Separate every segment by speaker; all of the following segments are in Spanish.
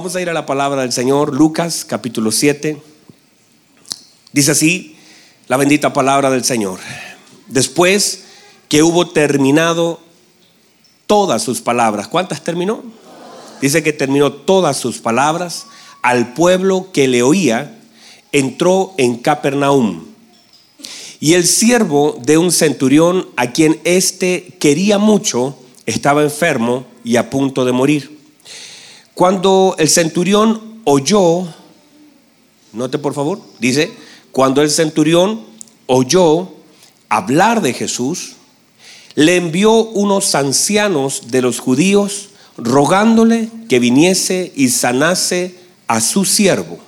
Speaker 1: Vamos a ir a la palabra del Señor, Lucas capítulo 7. Dice así la bendita palabra del Señor. Después que hubo terminado todas sus palabras, ¿cuántas terminó? Dice que terminó todas sus palabras al pueblo que le oía, entró en Capernaum. Y el siervo de un centurión a quien éste quería mucho estaba enfermo y a punto de morir. Cuando el centurión oyó, note por favor, dice, cuando el centurión oyó hablar de Jesús, le envió unos ancianos de los judíos rogándole que viniese y sanase a su siervo.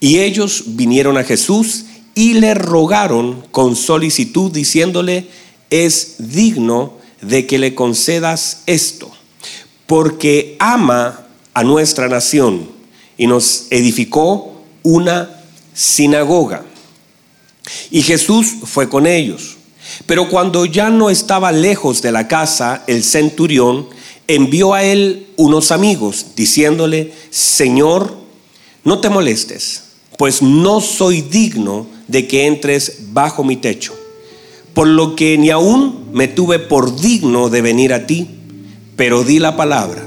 Speaker 1: Y ellos vinieron a Jesús y le rogaron con solicitud diciéndole, es digno de que le concedas esto, porque ama a nuestra nación y nos edificó una sinagoga. Y Jesús fue con ellos. Pero cuando ya no estaba lejos de la casa, el centurión envió a él unos amigos, diciéndole, Señor, no te molestes, pues no soy digno de que entres bajo mi techo, por lo que ni aún me tuve por digno de venir a ti, pero di la palabra,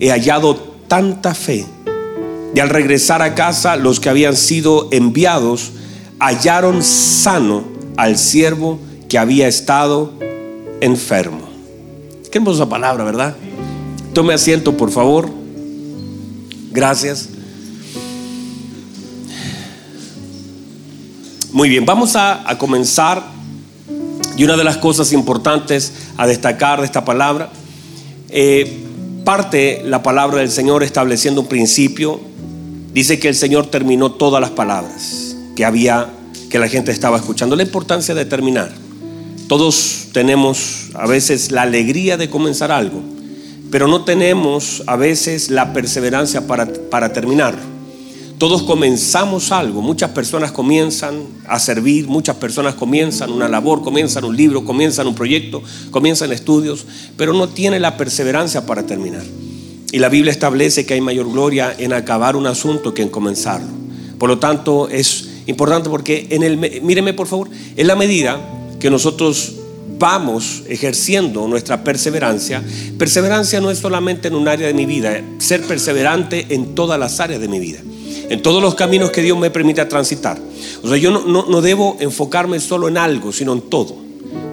Speaker 1: he hallado tanta fe. Y al regresar a casa, los que habían sido enviados hallaron sano al siervo que había estado enfermo. Qué hermosa palabra, ¿verdad? Tome asiento, por favor. Gracias. Muy bien, vamos a, comenzar. Y una de las cosas importantes a destacar de esta palabra, eh, parte la palabra del Señor estableciendo un principio dice que el Señor terminó todas las palabras que había, que la gente estaba escuchando. La importancia de terminar. Todos tenemos a veces la alegría de comenzar algo, pero no tenemos a veces la perseverancia para, para terminar. Todos comenzamos algo, muchas personas comienzan a servir, muchas personas comienzan una labor, comienzan un libro, comienzan un proyecto, comienzan estudios, pero no tienen la perseverancia para terminar. Y la Biblia establece que hay mayor gloria en acabar un asunto que en comenzarlo. Por lo tanto, es importante porque en el, míreme por favor, en la medida que nosotros vamos ejerciendo nuestra perseverancia, perseverancia no es solamente en un área de mi vida, ser perseverante en todas las áreas de mi vida, en todos los caminos que Dios me permita transitar. O sea, yo no, no debo enfocarme solo en algo, sino en todo.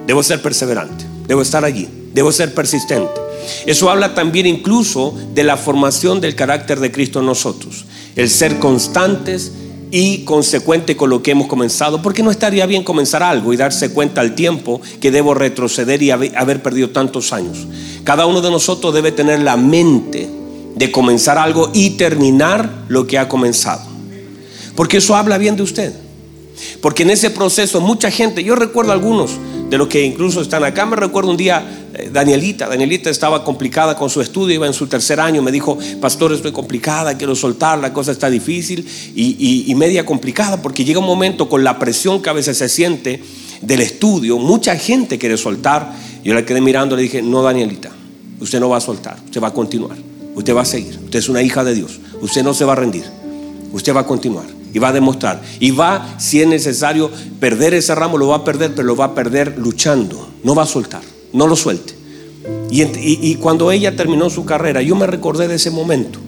Speaker 1: Debo ser perseverante, debo estar allí, debo ser persistente. Eso habla también incluso de la formación del carácter de Cristo en nosotros. El ser constantes y consecuente con lo que hemos comenzado, porque no estaría bien comenzar algo y darse cuenta al tiempo que debo retroceder y haber perdido tantos años. Cada uno de nosotros debe tener la mente de comenzar algo y terminar lo que ha comenzado. Porque eso habla bien de usted. Porque en ese proceso mucha gente, yo recuerdo algunos de los que incluso están acá, me recuerdo un día eh, Danielita, Danielita estaba complicada con su estudio, iba en su tercer año, me dijo, pastor, estoy complicada, quiero soltar, la cosa está difícil y, media complicada, porque llega un momento con la presión que a veces se siente del estudio, mucha gente quiere soltar, yo la quedé mirando, le dije, no Danielita, usted no va a soltar, usted va a continuar, usted va a seguir, usted es una hija de Dios, usted no se va a rendir, usted va a continuar y va a demostrar. Y va, si es necesario, perder ese ramo, lo va a perder, pero lo va a perder luchando. No va a soltar, no lo suelte. Y, y, cuando ella terminó su carrera, yo me recordé de ese momento.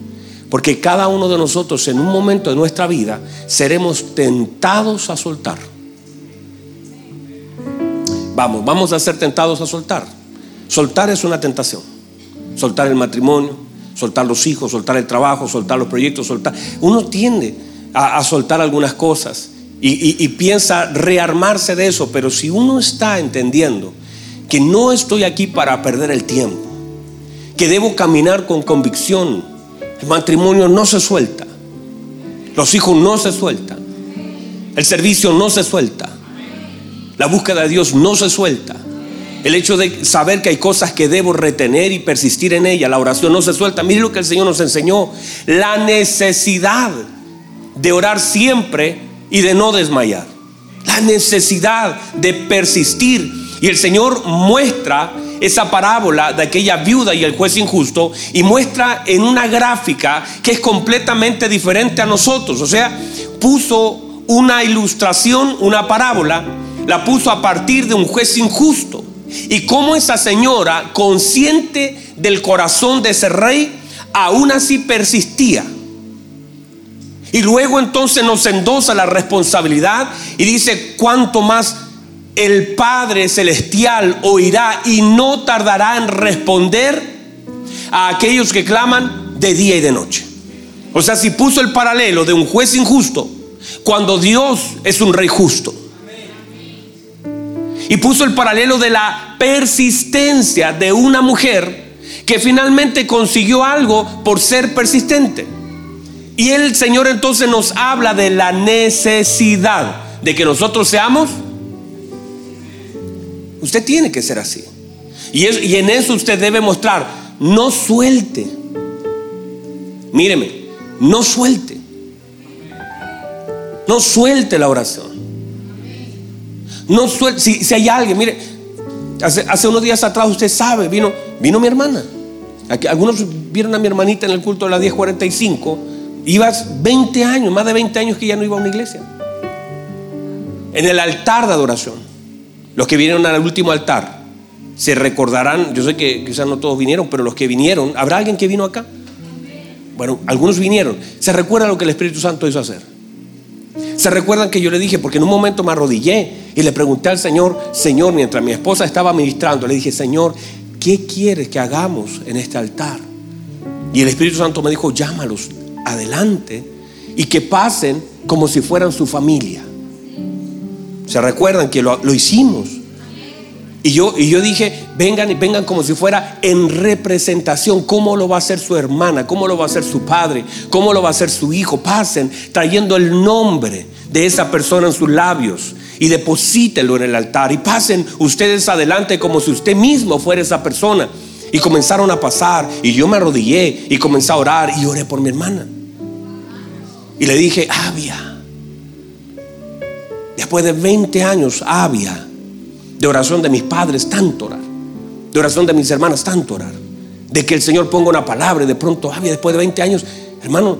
Speaker 1: Porque cada uno de nosotros en un momento de nuestra vida seremos tentados a soltar. Vamos, vamos a ser tentados a soltar. Soltar es una tentación. Soltar el matrimonio, soltar los hijos, soltar el trabajo, soltar los proyectos, soltar. Uno tiende a, soltar algunas cosas y, piensa rearmarse de eso, pero si uno está entendiendo que no estoy aquí para perder el tiempo, que debo caminar con convicción, El matrimonio no se suelta. Los hijos no se sueltan. El servicio no se suelta. La búsqueda de Dios no se suelta. El hecho de saber que hay cosas que debo retener y persistir en ella. La oración no se suelta. Mire lo que el Señor nos enseñó. La necesidad de orar siempre y de no desmayar. La necesidad de persistir. Y el Señor muestra esa parábola de aquella viuda y el juez injusto y muestra en una gráfica que es completamente diferente a nosotros. O sea, puso una ilustración, una parábola, la puso a partir de un juez injusto. Y cómo esa señora, consciente del corazón de ese rey, aún así persistía. Y luego entonces nos endosa la responsabilidad y dice, cuánto más el Padre Celestial oirá y no tardará en responder a aquellos que claman de día y de noche. O sea, si puso el paralelo de un juez injusto, cuando Dios es un rey justo. Y puso el paralelo de la persistencia de una mujer que finalmente consiguió algo por ser persistente. Y el Señor entonces nos habla de la necesidad de que nosotros seamos Usted tiene que ser así. Y, en eso usted debe mostrar, no suelte. Míreme, no suelte. No suelte la oración. No. Si, hay alguien, mire, hace, hace, unos días atrás usted sabe, vino, vino mi hermana. algunos vieron a mi hermanita en el culto de las 10:45. Ibas 20 años, más de 20 años que ya no iba a una iglesia. En el altar de adoración. Los que vinieron al último altar se recordarán, yo sé que quizás no todos vinieron, pero los que vinieron, ¿habrá alguien que vino acá? Bueno, algunos vinieron. ¿Se recuerda lo que el Espíritu Santo hizo hacer? ¿Se recuerdan que yo le dije, porque en un momento me arrodillé y le pregunté al Señor, Señor, mientras mi esposa estaba ministrando, le dije, Señor, ¿qué quieres que hagamos en este altar? Y el Espíritu Santo me dijo, llámalos adelante y que pasen como si fueran su familia. ¿Se recuerdan que lo, hicimos? Y yo, y yo dije, vengan y vengan como si fuera en representación, cómo lo va a hacer su hermana, cómo lo va a hacer su padre, cómo lo va a hacer su hijo. Pasen trayendo el nombre de esa persona en sus labios y deposítenlo en el altar. Y pasen ustedes adelante como si usted mismo fuera esa persona. Y comenzaron a pasar y yo me arrodillé y comencé a orar y oré por mi hermana. Y le dije, Avia después de 20 años había de oración de mis padres, tanto orar, de oración de mis hermanas, tanto orar, de que el Señor ponga una palabra y de pronto había después de 20 años, hermano,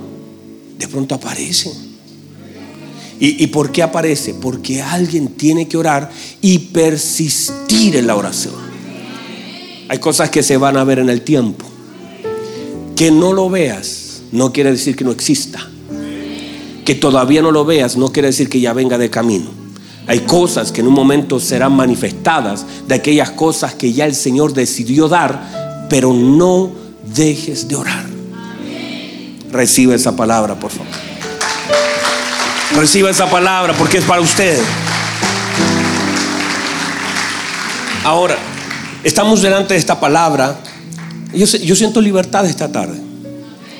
Speaker 1: de pronto aparece. ¿Y, ¿Y por qué aparece? Porque alguien tiene que orar y persistir en la oración. Hay cosas que se van a ver en el tiempo. Que no lo veas no quiere decir que no exista. Que todavía no lo veas no quiere decir que ya venga de camino. Hay cosas que en un momento serán manifestadas de aquellas cosas que ya el Señor decidió dar, pero no dejes de orar. Recibe esa palabra, por favor. Reciba esa palabra porque es para usted. Ahora, estamos delante de esta palabra. Yo, yo siento libertad esta tarde.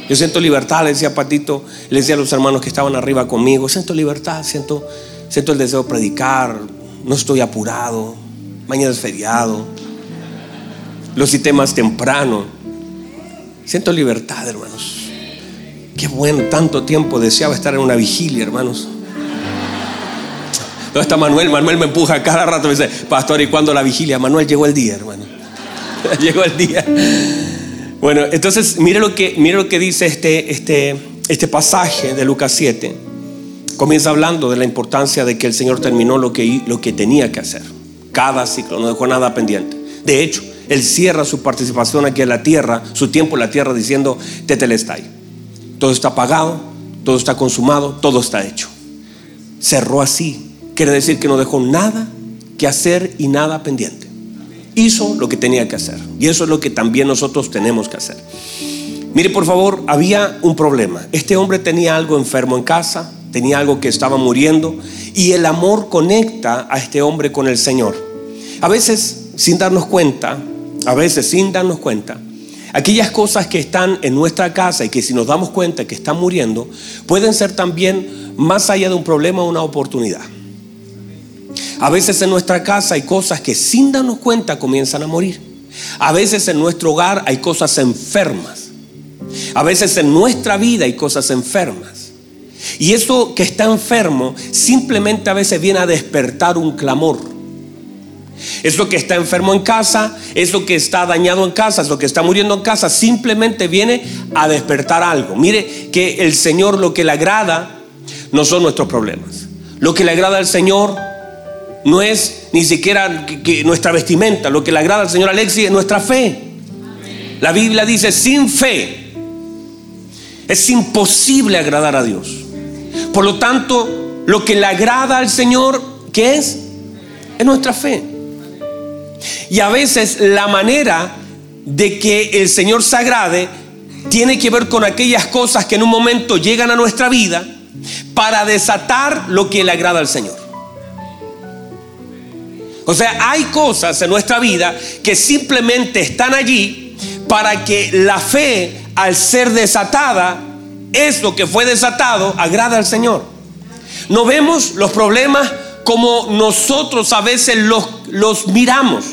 Speaker 1: Yo siento libertad, le decía Patito, le decía a los hermanos que estaban arriba conmigo, siento libertad, siento Siento el deseo de predicar, no estoy apurado, mañana es feriado, los cité más temprano. Siento libertad, hermanos. Qué bueno, tanto tiempo deseaba estar en una vigilia, hermanos. ¿Dónde está Manuel? Manuel me empuja cada rato me dice, pastor, ¿y cuándo la vigilia? Manuel llegó el día, hermano. llegó el día. Bueno, entonces mire lo que, mire lo que dice este, este, este pasaje de Lucas 7 comienza hablando de la importancia de que el Señor terminó lo que, lo que tenía que hacer. Cada ciclo, no dejó nada pendiente. De hecho, Él cierra su participación aquí en la tierra, su tiempo en la tierra, diciendo, Tetelestai. Todo está pagado, todo está consumado, todo está hecho. Cerró así. Quiere decir que no dejó nada que hacer y nada pendiente. Hizo lo que tenía que hacer. Y eso es lo que también nosotros tenemos que hacer. Mire, por favor, había un problema. Este hombre tenía algo enfermo en casa, tenía algo que estaba muriendo y el amor conecta a este hombre con el Señor. A veces, sin darnos cuenta, a veces sin darnos cuenta, aquellas cosas que están en nuestra casa y que si nos damos cuenta que están muriendo, pueden ser también más allá de un problema una oportunidad. A veces en nuestra casa hay cosas que sin darnos cuenta comienzan a morir. A veces en nuestro hogar hay cosas enfermas. A veces en nuestra vida hay cosas enfermas. Y eso que está enfermo simplemente a veces viene a despertar un clamor. Eso que está enfermo en casa, eso que está dañado en casa, eso que está muriendo en casa, simplemente viene a despertar algo. Mire que el Señor lo que le agrada no son nuestros problemas. Lo que le agrada al Señor no es ni siquiera nuestra vestimenta. Lo que le agrada al Señor Alexis es nuestra fe. La Biblia dice, sin fe es imposible agradar a Dios. Por lo tanto, lo que le agrada al Señor, ¿qué es? Es nuestra fe. Y a veces la manera de que el Señor se agrade tiene que ver con aquellas cosas que en un momento llegan a nuestra vida para desatar lo que le agrada al Señor. O sea, hay cosas en nuestra vida que simplemente están allí para que la fe, al ser desatada, eso que fue desatado, agrada al Señor. No vemos los problemas como nosotros a veces los, los miramos,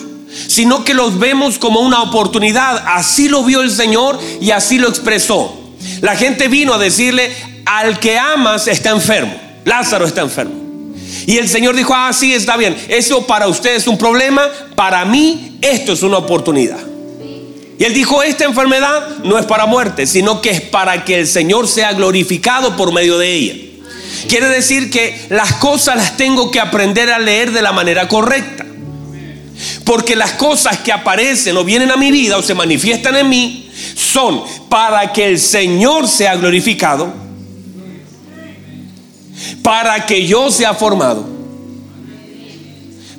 Speaker 1: sino que los vemos como una oportunidad. Así lo vio el Señor y así lo expresó. La gente vino a decirle, al que amas está enfermo. Lázaro está enfermo. Y el Señor dijo, ah, sí, está bien. Eso para usted es un problema, para mí esto es una oportunidad. Y él dijo, esta enfermedad no es para muerte, sino que es para que el Señor sea glorificado por medio de ella. Quiere decir que las cosas las tengo que aprender a leer de la manera correcta. Porque las cosas que aparecen o vienen a mi vida o se manifiestan en mí son para que el Señor sea glorificado, para que yo sea formado,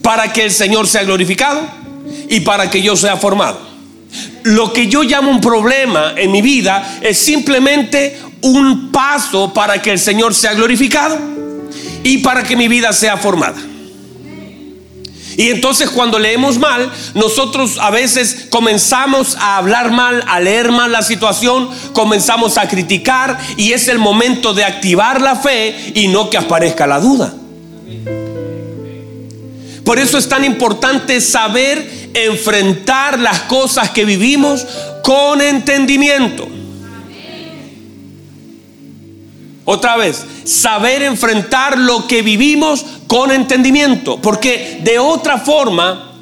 Speaker 1: para que el Señor sea glorificado y para que yo sea formado lo que yo llamo un problema en mi vida es simplemente un paso para que el Señor sea glorificado y para que mi vida sea formada. Y entonces cuando leemos mal, nosotros a veces comenzamos a hablar mal, a leer mal la situación, comenzamos a criticar y es el momento de activar la fe y no que aparezca la duda. Por eso es tan importante saber enfrentar las cosas que vivimos con entendimiento. Otra vez, saber enfrentar lo que vivimos con entendimiento, porque de otra forma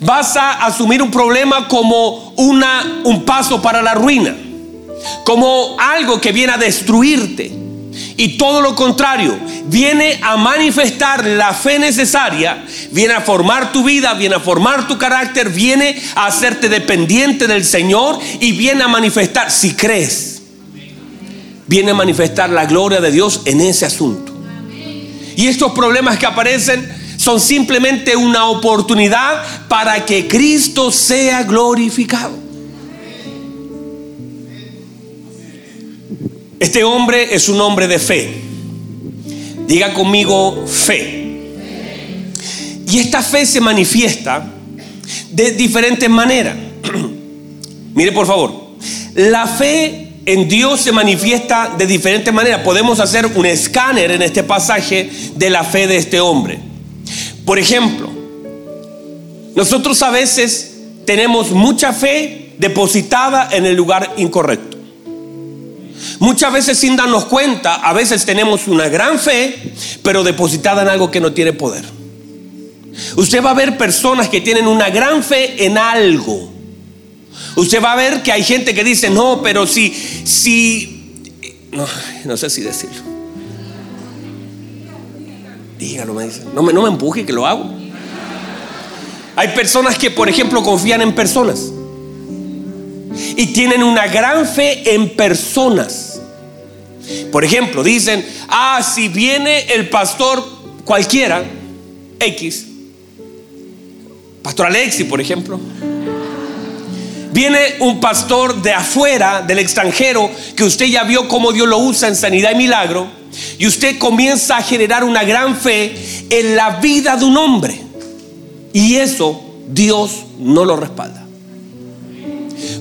Speaker 1: vas a asumir un problema como una, un paso para la ruina, como algo que viene a destruirte. Y todo lo contrario, viene a manifestar la fe necesaria, viene a formar tu vida, viene a formar tu carácter, viene a hacerte dependiente del Señor y viene a manifestar, si crees, viene a manifestar la gloria de Dios en ese asunto. Y estos problemas que aparecen son simplemente una oportunidad para que Cristo sea glorificado. Este hombre es un hombre de fe. Diga conmigo fe. Y esta fe se manifiesta de diferentes maneras. Mire por favor, la fe en Dios se manifiesta de diferentes maneras. Podemos hacer un escáner en este pasaje de la fe de este hombre. Por ejemplo, nosotros a veces tenemos mucha fe depositada en el lugar incorrecto. Muchas veces sin darnos cuenta, a veces tenemos una gran fe, pero depositada en algo que no tiene poder. Usted va a ver personas que tienen una gran fe en algo. Usted va a ver que hay gente que dice, no, pero si, si, no, sé si decirlo. Dígalo, me dice. No me, no me empuje que lo hago. Hay personas que, por ejemplo, confían en personas y tienen una gran fe en personas. Por ejemplo, dicen, ah, si viene el pastor cualquiera, X, pastor Alexi, por ejemplo, viene un pastor de afuera, del extranjero, que usted ya vio cómo Dios lo usa en sanidad y milagro, y usted comienza a generar una gran fe en la vida de un hombre. Y eso Dios no lo respalda.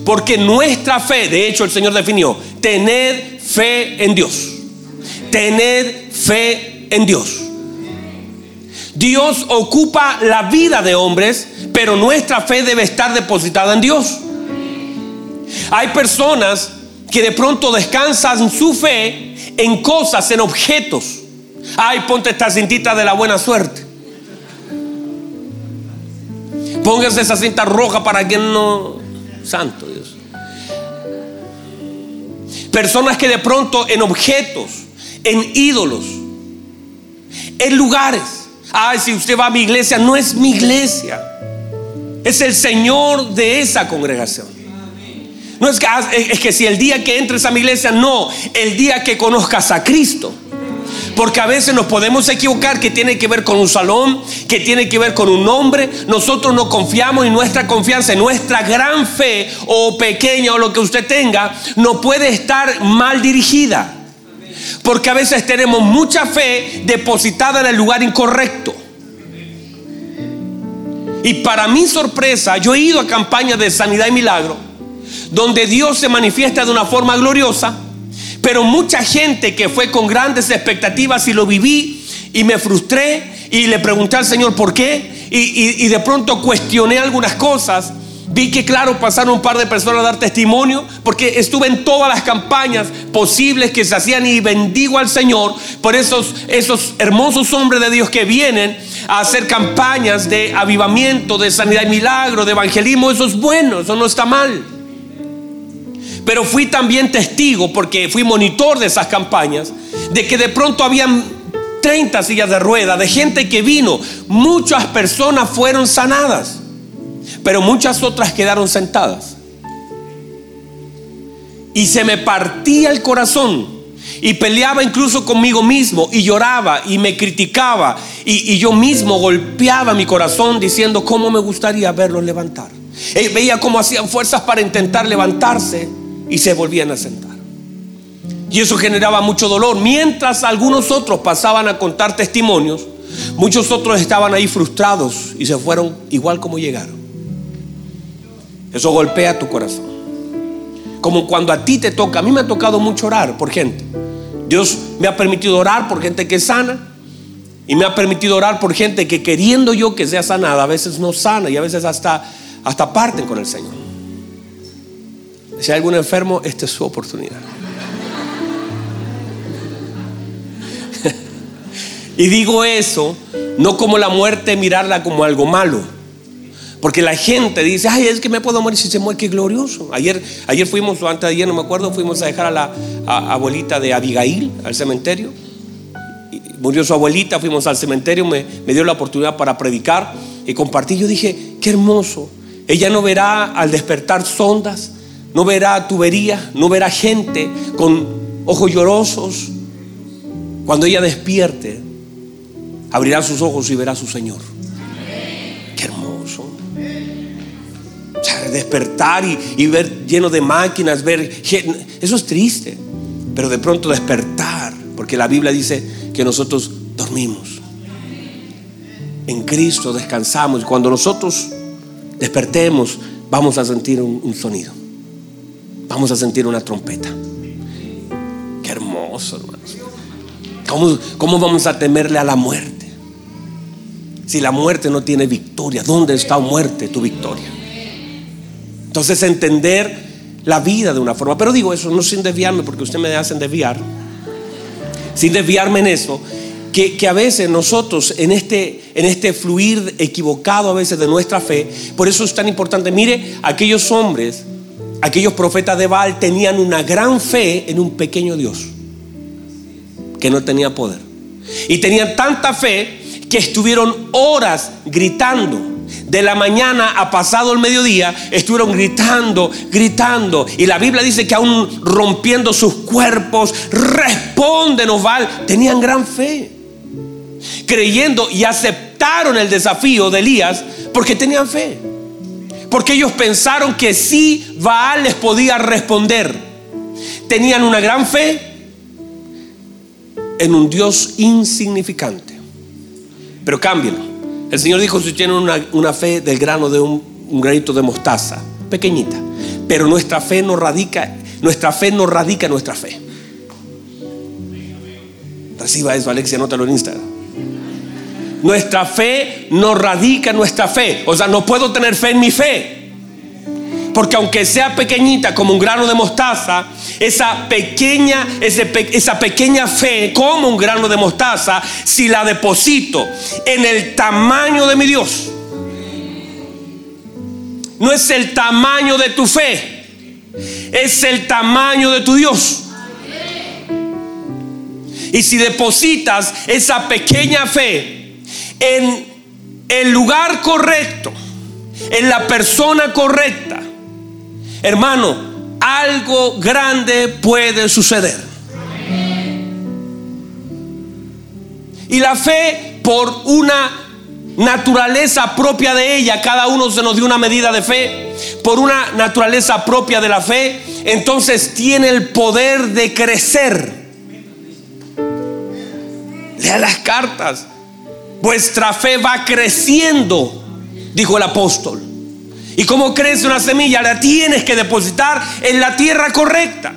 Speaker 1: Porque nuestra fe, de hecho el Señor definió, tener fe en Dios. Tener fe en Dios. Dios ocupa la vida de hombres, pero nuestra fe debe estar depositada en Dios. Hay personas que de pronto descansan su fe en cosas, en objetos. Ay, ponte esta cintita de la buena suerte. Póngase esa cinta roja para que no... Santo. Personas que de pronto en objetos, en ídolos, en lugares. Ay, si usted va a mi iglesia, no es mi iglesia. Es el Señor de esa congregación. No es que, ah, es que si el día que entres a mi iglesia, no, el día que conozcas a Cristo. Porque a veces nos podemos equivocar que tiene que ver con un salón, que tiene que ver con un nombre. Nosotros no confiamos y nuestra confianza, nuestra gran fe o pequeña o lo que usted tenga, no puede estar mal dirigida. Porque a veces tenemos mucha fe depositada en el lugar incorrecto. Y para mi sorpresa, yo he ido a campañas de sanidad y milagro, donde Dios se manifiesta de una forma gloriosa pero mucha gente que fue con grandes expectativas y lo viví y me frustré y le pregunté al Señor por qué y, de pronto cuestioné algunas cosas. Vi que claro, pasaron un par de personas a dar testimonio, porque estuve en todas las campañas posibles que se hacían y bendigo al Señor por esos, esos hermosos hombres de Dios que vienen a hacer campañas de avivamiento, de sanidad y milagro, de evangelismo. Eso es bueno, eso no está mal. Pero fui también testigo, porque fui monitor de esas campañas, de que de pronto habían 30 sillas de rueda, de gente que vino. Muchas personas fueron sanadas, pero muchas otras quedaron sentadas. Y se me partía el corazón y peleaba incluso conmigo mismo y lloraba y me criticaba y, yo mismo golpeaba mi corazón diciendo cómo me gustaría verlos levantar. Y veía cómo hacían fuerzas para intentar levantarse y se volvían a sentar. Y eso generaba mucho dolor. Mientras algunos otros pasaban a contar testimonios, muchos otros estaban ahí frustrados y se fueron igual como llegaron. Eso golpea tu corazón. Como cuando a ti te toca, a mí me ha tocado mucho orar por gente. Dios me ha permitido orar por gente que es sana y me ha permitido orar por gente que queriendo yo que sea sanada, a veces no sana y a veces hasta, hasta parten con el Señor. Si hay algún enfermo, esta es su oportunidad. y digo eso no como la muerte, mirarla como algo malo. Porque la gente dice, ay, es que me puedo morir si se muere, qué glorioso. Ayer, ayer fuimos, o antes de ayer, no me acuerdo, fuimos a dejar a la abuelita de Abigail al cementerio. murió su abuelita, fuimos al cementerio, me, me dio la oportunidad para predicar y compartir. Yo dije, qué hermoso. Ella no verá al despertar sondas, no verá tubería, no verá gente con ojos llorosos. Cuando ella despierte, abrirá sus ojos y verá a su Señor. Qué hermoso. despertar y, ver lleno de máquinas, ver eso es triste. Pero de pronto despertar, porque la Biblia dice que nosotros dormimos. En Cristo descansamos y cuando nosotros despertemos vamos a sentir un sonido vamos a sentir una trompeta. Qué hermoso, hermanos. ¿Cómo, ¿Cómo vamos a temerle a la muerte? Si la muerte no tiene victoria, ¿dónde está muerte tu victoria? Entonces entender la vida de una forma. Pero digo eso no sin desviarme, porque usted me hacen desviar. Sin desviarme en eso, que, que, a veces nosotros en este, en este fluir equivocado a veces de nuestra fe, por eso es tan importante. Mire, aquellos hombres aquellos profetas de Baal tenían una gran fe en un pequeño Dios que no tenía poder. Y tenían tanta fe que estuvieron horas gritando. De la mañana a pasado el mediodía estuvieron gritando, gritando. Y la Biblia dice que aún rompiendo sus cuerpos, responden, Baal. Tenían gran fe. Creyendo y aceptaron el desafío de Elías porque tenían fe. Porque ellos pensaron que sí Baal les podía responder. Tenían una gran fe en un Dios insignificante. Pero cámbienlo. El Señor dijo, si tienen una, fe del grano de un, granito de mostaza, pequeñita. Pero nuestra fe no radica, nuestra fe no radica nuestra fe. Reciba eso, Alexia, anótalo en Instagram. Nuestra fe no radica en nuestra fe. O sea, no puedo tener fe en mi fe. Porque aunque sea pequeñita como un grano de mostaza, esa pequeña, esa pequeña fe como un grano de mostaza, si la deposito en el tamaño de mi Dios, no es el tamaño de tu fe, es el tamaño de tu Dios. Y si depositas esa pequeña fe en el lugar correcto, en la persona correcta, hermano, algo grande puede suceder. Y la fe por una naturaleza propia de ella, cada uno se nos dio una medida de fe, por una naturaleza propia de la fe, entonces tiene el poder de crecer. Lea las cartas. Vuestra fe va creciendo, dijo el apóstol. ¿Y cómo crece una semilla? La tienes que depositar en la tierra correcta.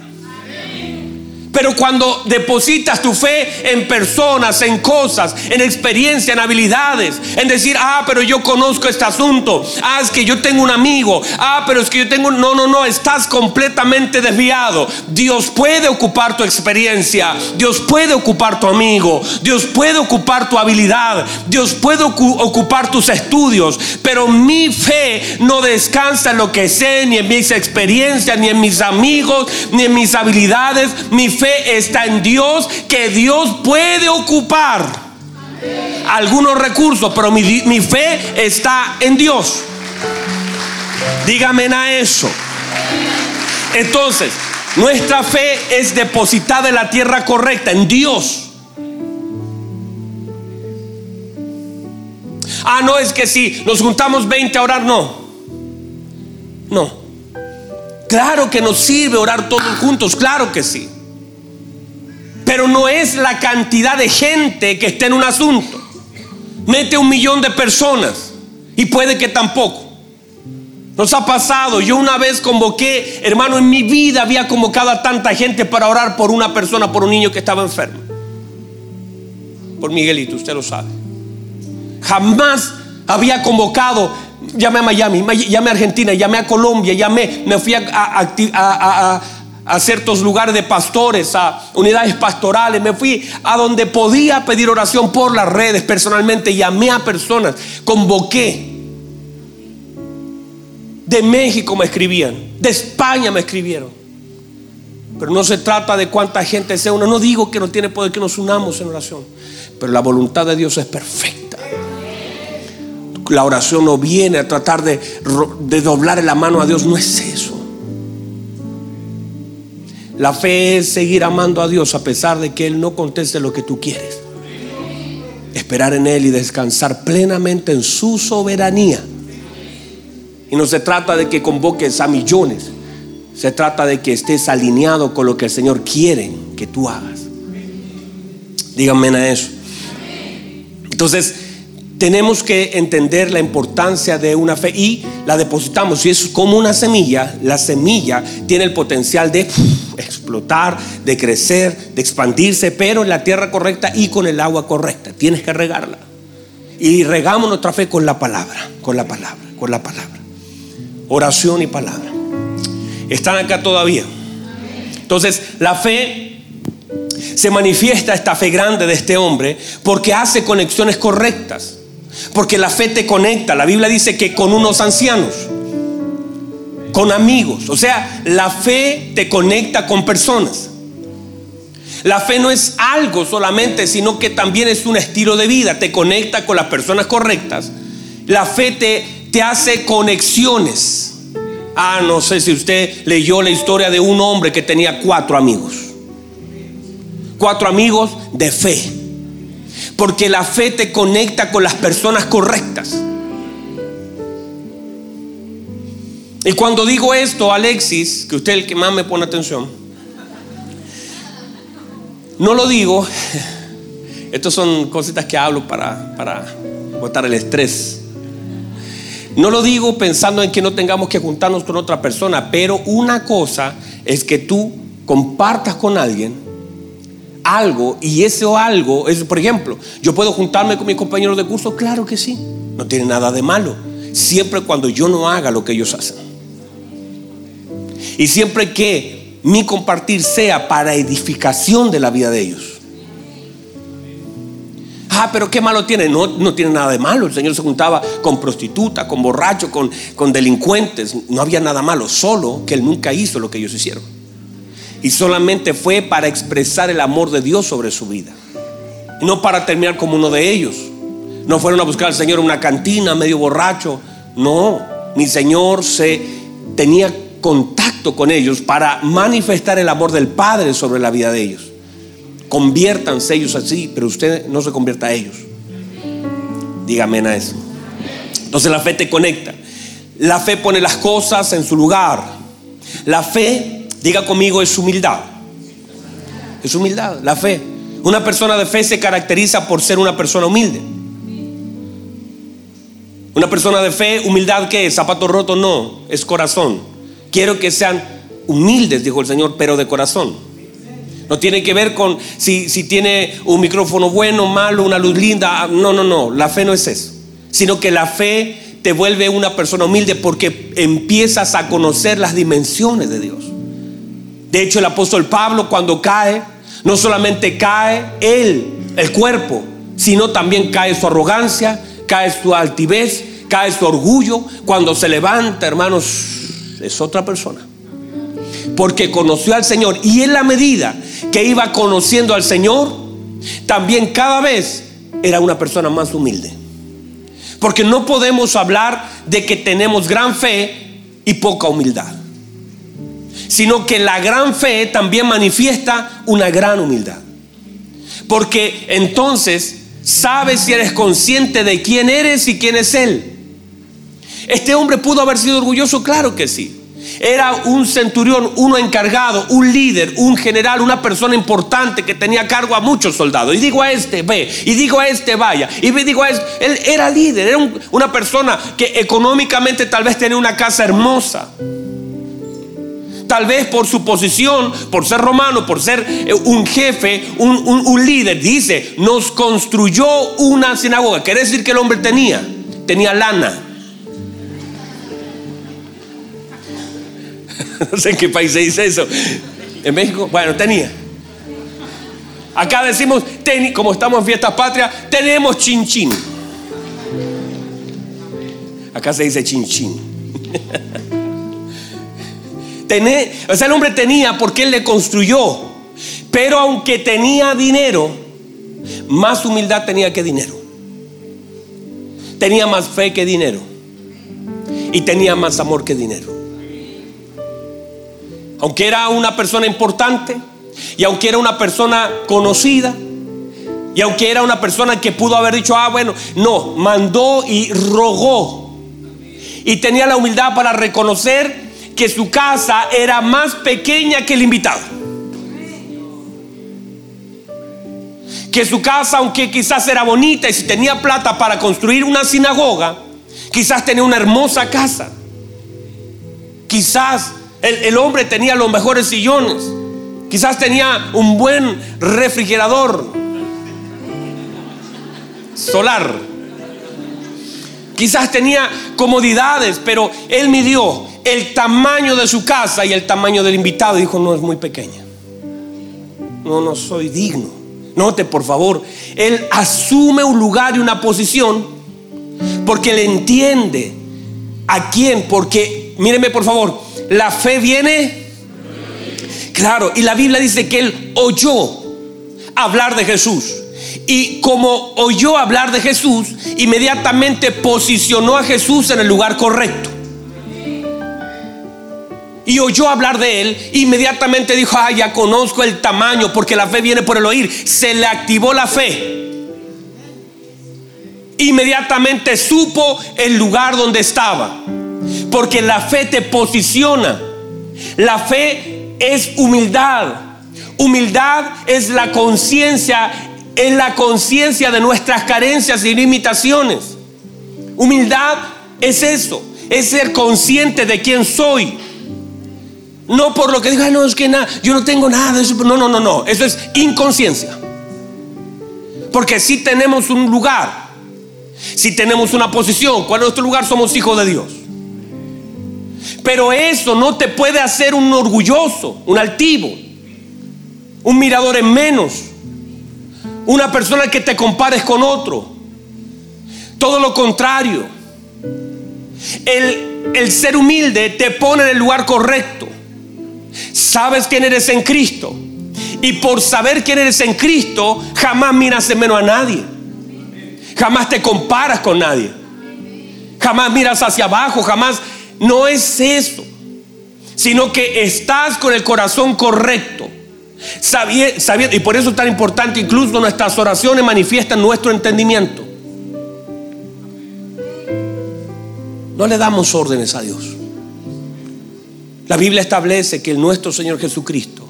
Speaker 1: Pero cuando depositas tu fe en personas, en cosas, en experiencia, en habilidades, en decir, ah, pero yo conozco este asunto, ah, es que yo tengo un amigo, ah, pero es que yo tengo, no, no, no, estás completamente desviado. Dios puede ocupar tu experiencia, Dios puede ocupar tu amigo, Dios puede ocupar tu habilidad, Dios puede ocupar tus estudios, pero mi fe no descansa en lo que sé, ni en mis experiencias, ni en mis amigos, ni en mis habilidades. Mi fe está en Dios, que Dios puede ocupar algunos recursos, pero mi, mi fe está en Dios. Dígame a eso. Entonces, nuestra fe es depositada en la tierra correcta, en Dios. Ah, no, es que si nos juntamos 20 a orar, no. No. Claro que nos sirve orar todos juntos, claro que sí. Pero no es la cantidad de gente que esté en un asunto. Mete un millón de personas y puede que tampoco. Nos ha pasado. Yo una vez convoqué, hermano, en mi vida había convocado a tanta gente para orar por una persona, por un niño que estaba enfermo. Por Miguelito, usted lo sabe. Jamás había convocado. Llamé a Miami, llamé a Argentina, llamé a Colombia, llamé, me fui a, a a ciertos lugares de pastores, a unidades pastorales, me fui a donde podía pedir oración por las redes personalmente, llamé a personas, convoqué. De México me escribían, de España me escribieron. Pero no se trata de cuánta gente sea uno. No digo que no tiene poder que nos unamos en oración. Pero la voluntad de Dios es perfecta. La oración no viene a tratar de, de doblar la mano a Dios. No es eso. La fe es seguir amando a Dios a pesar de que Él no conteste lo que tú quieres. Esperar en Él y descansar plenamente en su soberanía. Y no se trata de que convoques a millones. Se trata de que estés alineado con lo que el Señor quiere que tú hagas. Díganme a eso. Entonces, tenemos que entender la importancia de una fe y la depositamos. Si es como una semilla, la semilla tiene el potencial de explotar, de crecer, de expandirse, pero en la tierra correcta y con el agua correcta. Tienes que regarla. Y regamos nuestra fe con la palabra, con la palabra, con la palabra. Oración y palabra. Están acá todavía. Entonces, la fe se manifiesta esta fe grande de este hombre porque hace conexiones correctas. Porque la fe te conecta. La Biblia dice que con unos ancianos, con amigos. O sea, la fe te conecta con personas. La fe no es algo solamente, sino que también es un estilo de vida. Te conecta con las personas correctas. La fe te, te hace conexiones. Ah, no sé si usted leyó la historia de un hombre que tenía cuatro amigos. Cuatro amigos de fe. Porque la fe te conecta con las personas correctas. Y cuando digo esto, Alexis, que usted es el que más me pone atención, no lo digo, estas son cositas que hablo para, para botar el estrés. no lo digo pensando en que no tengamos que juntarnos con otra persona, pero una cosa es que tú compartas con alguien algo y ese algo es, por ejemplo, yo puedo juntarme con mis compañeros de curso, claro que sí, no tiene nada de malo, siempre cuando yo no haga lo que ellos hacen. Y siempre que mi compartir sea para edificación de la vida de ellos. Ah, pero qué malo tiene. No, no tiene nada de malo. El Señor se juntaba con prostitutas, con borrachos, con, con delincuentes. No había nada malo. Solo que Él nunca hizo lo que ellos hicieron. Y solamente fue para expresar el amor de Dios sobre su vida. Y no para terminar como uno de ellos. No fueron a buscar al Señor en una cantina medio borracho. No, mi Señor se tenía contacto con ellos para manifestar el amor del Padre sobre la vida de ellos. Conviértanse ellos así, pero usted no se convierta a ellos. Dígame a eso. Entonces la fe te conecta. La fe pone las cosas en su lugar. La fe, diga conmigo, es humildad. Es humildad, la fe. Una persona de fe se caracteriza por ser una persona humilde. Una persona de fe, humildad, ¿qué es? Zapato roto, no, es corazón. Quiero que sean humildes, dijo el Señor, pero de corazón. No tiene que ver con si, si tiene un micrófono bueno, malo, una luz linda. No, no, no. La fe no es eso. Sino que la fe te vuelve una persona humilde porque empiezas a conocer las dimensiones de Dios. De hecho, el apóstol Pablo cuando cae, no solamente cae él, el cuerpo, sino también cae su arrogancia, cae su altivez, cae su orgullo. Cuando se levanta, hermanos, es otra persona porque conoció al Señor. Y en la medida que iba conociendo al Señor, también cada vez era una persona más humilde. Porque no podemos hablar de que tenemos gran fe y poca humildad. Sino que la gran fe también manifiesta una gran humildad. Porque entonces sabes si eres consciente de quién eres y quién es Él. Este hombre pudo haber sido orgulloso, claro que sí. Era un centurión, uno encargado, un líder, un general, una persona importante que tenía cargo a muchos soldados. Y digo a este, ve, y digo a este, vaya. Y digo a este, él era líder, era una persona que económicamente tal vez tenía una casa hermosa. Tal vez por su posición, por ser romano, por ser eh, un jefe, un, líder, dice, nos construyó una sinagoga. Quiere decir que el hombre tenía, tenía lana no sé en qué país se dice eso. En México, bueno, tenía. Acá decimos, como estamos en fiestas patrias, tenemos chinchín. Acá se dice chinchín. o sea, el hombre tenía porque él le construyó. Pero aunque tenía dinero, más humildad tenía que dinero. Tenía más fe que dinero. Y tenía más amor que dinero aunque era una persona importante, y aunque era una persona conocida, y aunque era una persona que pudo haber dicho, ah, bueno, no, mandó y rogó. Y tenía la humildad para reconocer que su casa era más pequeña que el invitado. Que su casa, aunque quizás era bonita y si tenía plata para construir una sinagoga, quizás tenía una hermosa casa. Quizás el, hombre tenía los mejores sillones. Quizás tenía un buen refrigerador solar. Quizás tenía comodidades, pero él midió el tamaño de su casa y el tamaño del invitado dijo, no es muy pequeña. No, no soy digno. Note, por favor, él asume un lugar y una posición porque le entiende a quién, porque, míreme por favor, la fe viene. Claro, y la Biblia dice que él oyó hablar de Jesús. Y como oyó hablar de Jesús, inmediatamente posicionó a Jesús en el lugar correcto. Y oyó hablar de él, inmediatamente dijo, ah, ya conozco el tamaño, porque la fe viene por el oír. Se le activó la fe. Inmediatamente supo el lugar donde estaba. Porque la fe te posiciona. La fe es humildad. Humildad es la conciencia, es la conciencia de nuestras carencias y limitaciones. Humildad es eso, es ser consciente de quién soy. No por lo que diga, no, es que nada, yo no tengo nada. Eso. No, no, no, no. Eso es inconsciencia. Porque si tenemos un lugar, si tenemos una posición, ¿cuál es nuestro lugar? Somos hijos de Dios. Pero eso no te puede hacer un orgulloso, un altivo, un mirador en menos, una persona que te compares con otro. Todo lo contrario. El, el ser humilde te pone en el lugar correcto. Sabes quién eres en Cristo. Y por saber quién eres en Cristo, jamás miras en menos a nadie. Jamás te comparas con nadie. Jamás miras hacia abajo, jamás. No es eso. Sino que estás con el corazón correcto. Y por eso es tan importante, incluso nuestras oraciones manifiestan nuestro entendimiento. No le damos órdenes a Dios. La Biblia establece que nuestro Señor Jesucristo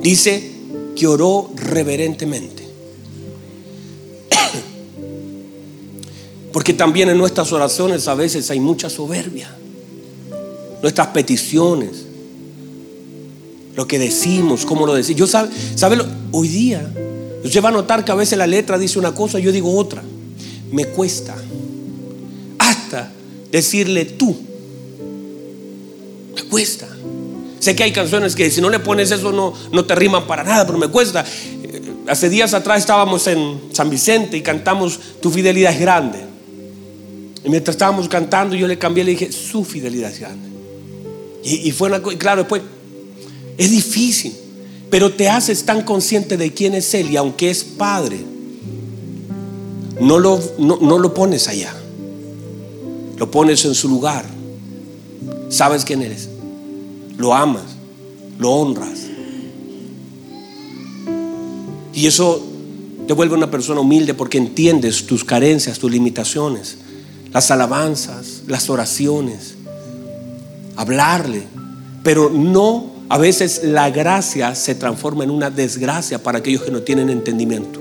Speaker 1: dice que oró reverentemente. Porque también en nuestras oraciones a veces hay mucha soberbia. Nuestras peticiones, lo que decimos, cómo lo decimos. Yo sabe, sabe hoy día, usted va a notar que a veces la letra dice una cosa, yo digo otra. Me cuesta hasta decirle tú me cuesta. Sé que hay canciones que si no le pones eso no, no te riman para nada, pero me cuesta. Eh, hace días atrás estábamos en San Vicente y cantamos Tu fidelidad es grande. Y mientras estábamos cantando yo le cambié, le dije, su fidelidad es grande. Y, fue una cosa, claro, después, es difícil, pero te haces tan consciente de quién es Él y aunque es Padre, no lo, no lo pones allá, lo pones en su lugar sabes quién eres, lo amas, lo honras. Y eso te vuelve una persona humilde porque entiendes tus carencias, tus limitaciones, las alabanzas, las oraciones, hablarle. Pero no, a veces la gracia se transforma en una desgracia para aquellos que no tienen entendimiento.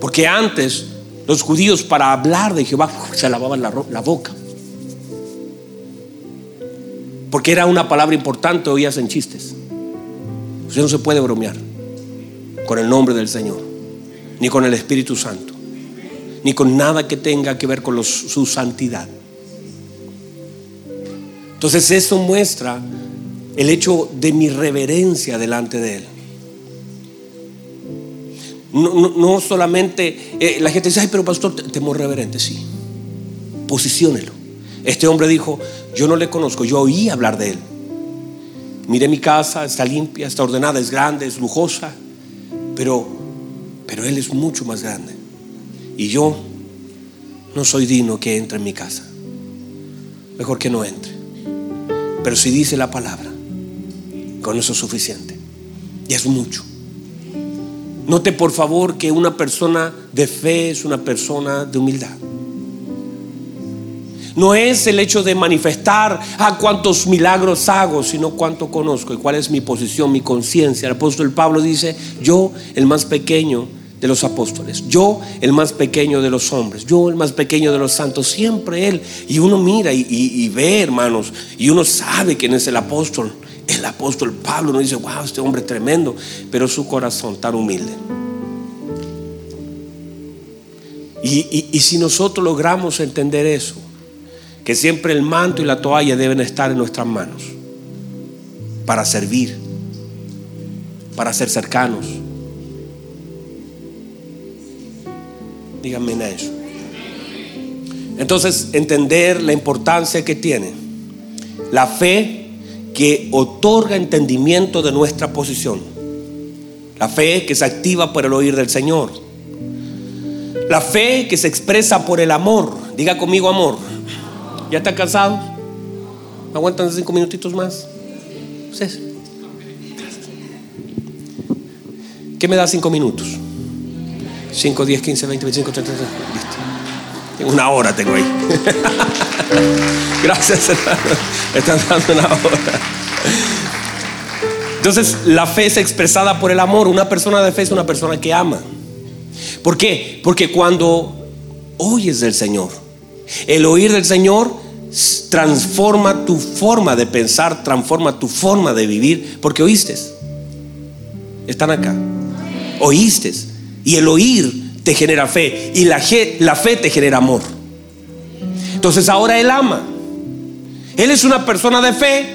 Speaker 1: Porque antes los judíos para hablar de Jehová se lavaban la, boca. Porque era una palabra importante, oías en chistes. Usted no se puede bromear con el nombre del Señor, ni con el Espíritu Santo, ni con nada que tenga que ver con su santidad. Entonces eso muestra el hecho de mi reverencia delante de Él. No, solamente eh, la gente dice, ay, pero pastor, temor reverente, sí. Posiciónelo. Este hombre dijo, yo no le conozco, yo oí hablar de él. Mire mi casa, está limpia, está ordenada, es grande, es lujosa, pero, pero él es mucho más grande. Y yo no soy digno que entre en mi casa. Mejor que no entre. Pero si dice la palabra, con eso es suficiente. Y es mucho. Note por favor que una persona de fe es una persona de humildad. No es el hecho de manifestar a cuántos milagros hago, sino cuánto conozco y cuál es mi posición, mi conciencia. El apóstol Pablo dice, yo el más pequeño de los apóstoles, yo el más pequeño de los hombres, yo el más pequeño de los santos, siempre él. Y uno mira y, ve, hermanos, y uno sabe quién es el apóstol. El apóstol Pablo nos dice, wow, este hombre tremendo, pero su corazón tan humilde. Y, si nosotros logramos entender eso, que siempre el manto y la toalla deben estar en nuestras manos para servir, para ser cercanos. Díganme en eso. Entonces, entender la importancia que tiene la fe que otorga entendimiento de nuestra posición. La fe que se activa por el oír del Señor. La fe que se expresa por el amor. Diga conmigo amor. ¿Ya está cansado? ¿Aguantan cinco minutitos más? ¿Qué me da cinco minutos? 5, 10, 15, 20, 25, 30, 30. Listo. Una hora tengo ahí. Gracias, hermano. Están dando una hora. Entonces, la fe es expresada por el amor. Una persona de fe es una persona que ama. ¿Por qué? Porque cuando oyes del Señor. El oír del Señor transforma tu forma de pensar, transforma tu forma de vivir, porque oíste. Están acá. Oíste. Y el oír te genera fe. Y la, fe te genera amor. Entonces ahora Él ama. Él es una persona de fe.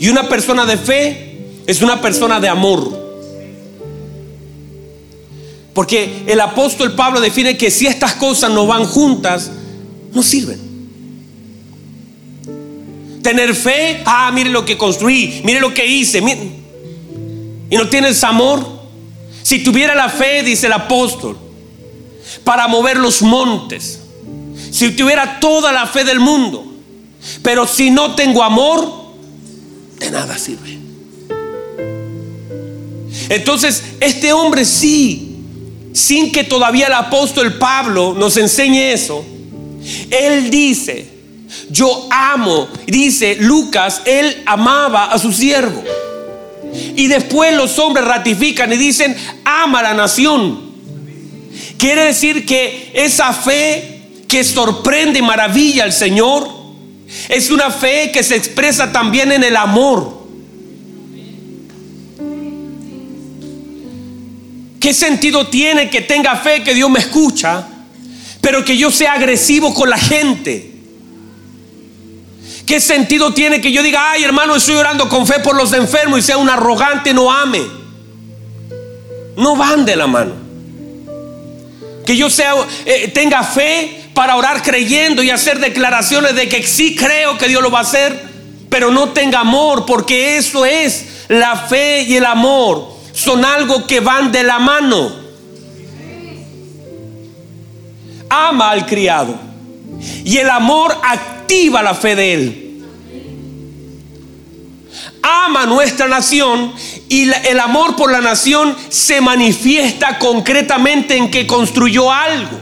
Speaker 1: Y una persona de fe es una persona de amor. Porque el apóstol Pablo define que si estas cosas no van juntas, no sirven. Tener fe, ah, mire lo que construí, mire lo que hice, y no tienes amor. Si tuviera la fe, dice el apóstol, para mover los montes, si tuviera toda la fe del mundo, pero si no tengo amor, de nada sirve. Entonces, este hombre sí sin que todavía el apóstol Pablo nos enseñe eso, él dice, yo amo, dice Lucas, él amaba a su siervo. Y después los hombres ratifican y dicen, ama la nación. Quiere decir que esa fe que sorprende y maravilla al Señor es una fe que se expresa también en el amor. ¿Qué sentido tiene que tenga fe que Dios me escucha, pero que yo sea agresivo con la gente? ¿Qué sentido tiene que yo diga, ay hermano, estoy orando con fe por los enfermos y sea un arrogante, no ame? No van de la mano. Que yo sea, eh, tenga fe para orar creyendo y hacer declaraciones de que sí creo que Dios lo va a hacer, pero no tenga amor, porque eso es la fe y el amor son algo que van de la mano. Ama al criado y el amor activa la fe de él. Ama nuestra nación y el amor por la nación se manifiesta concretamente en que construyó algo.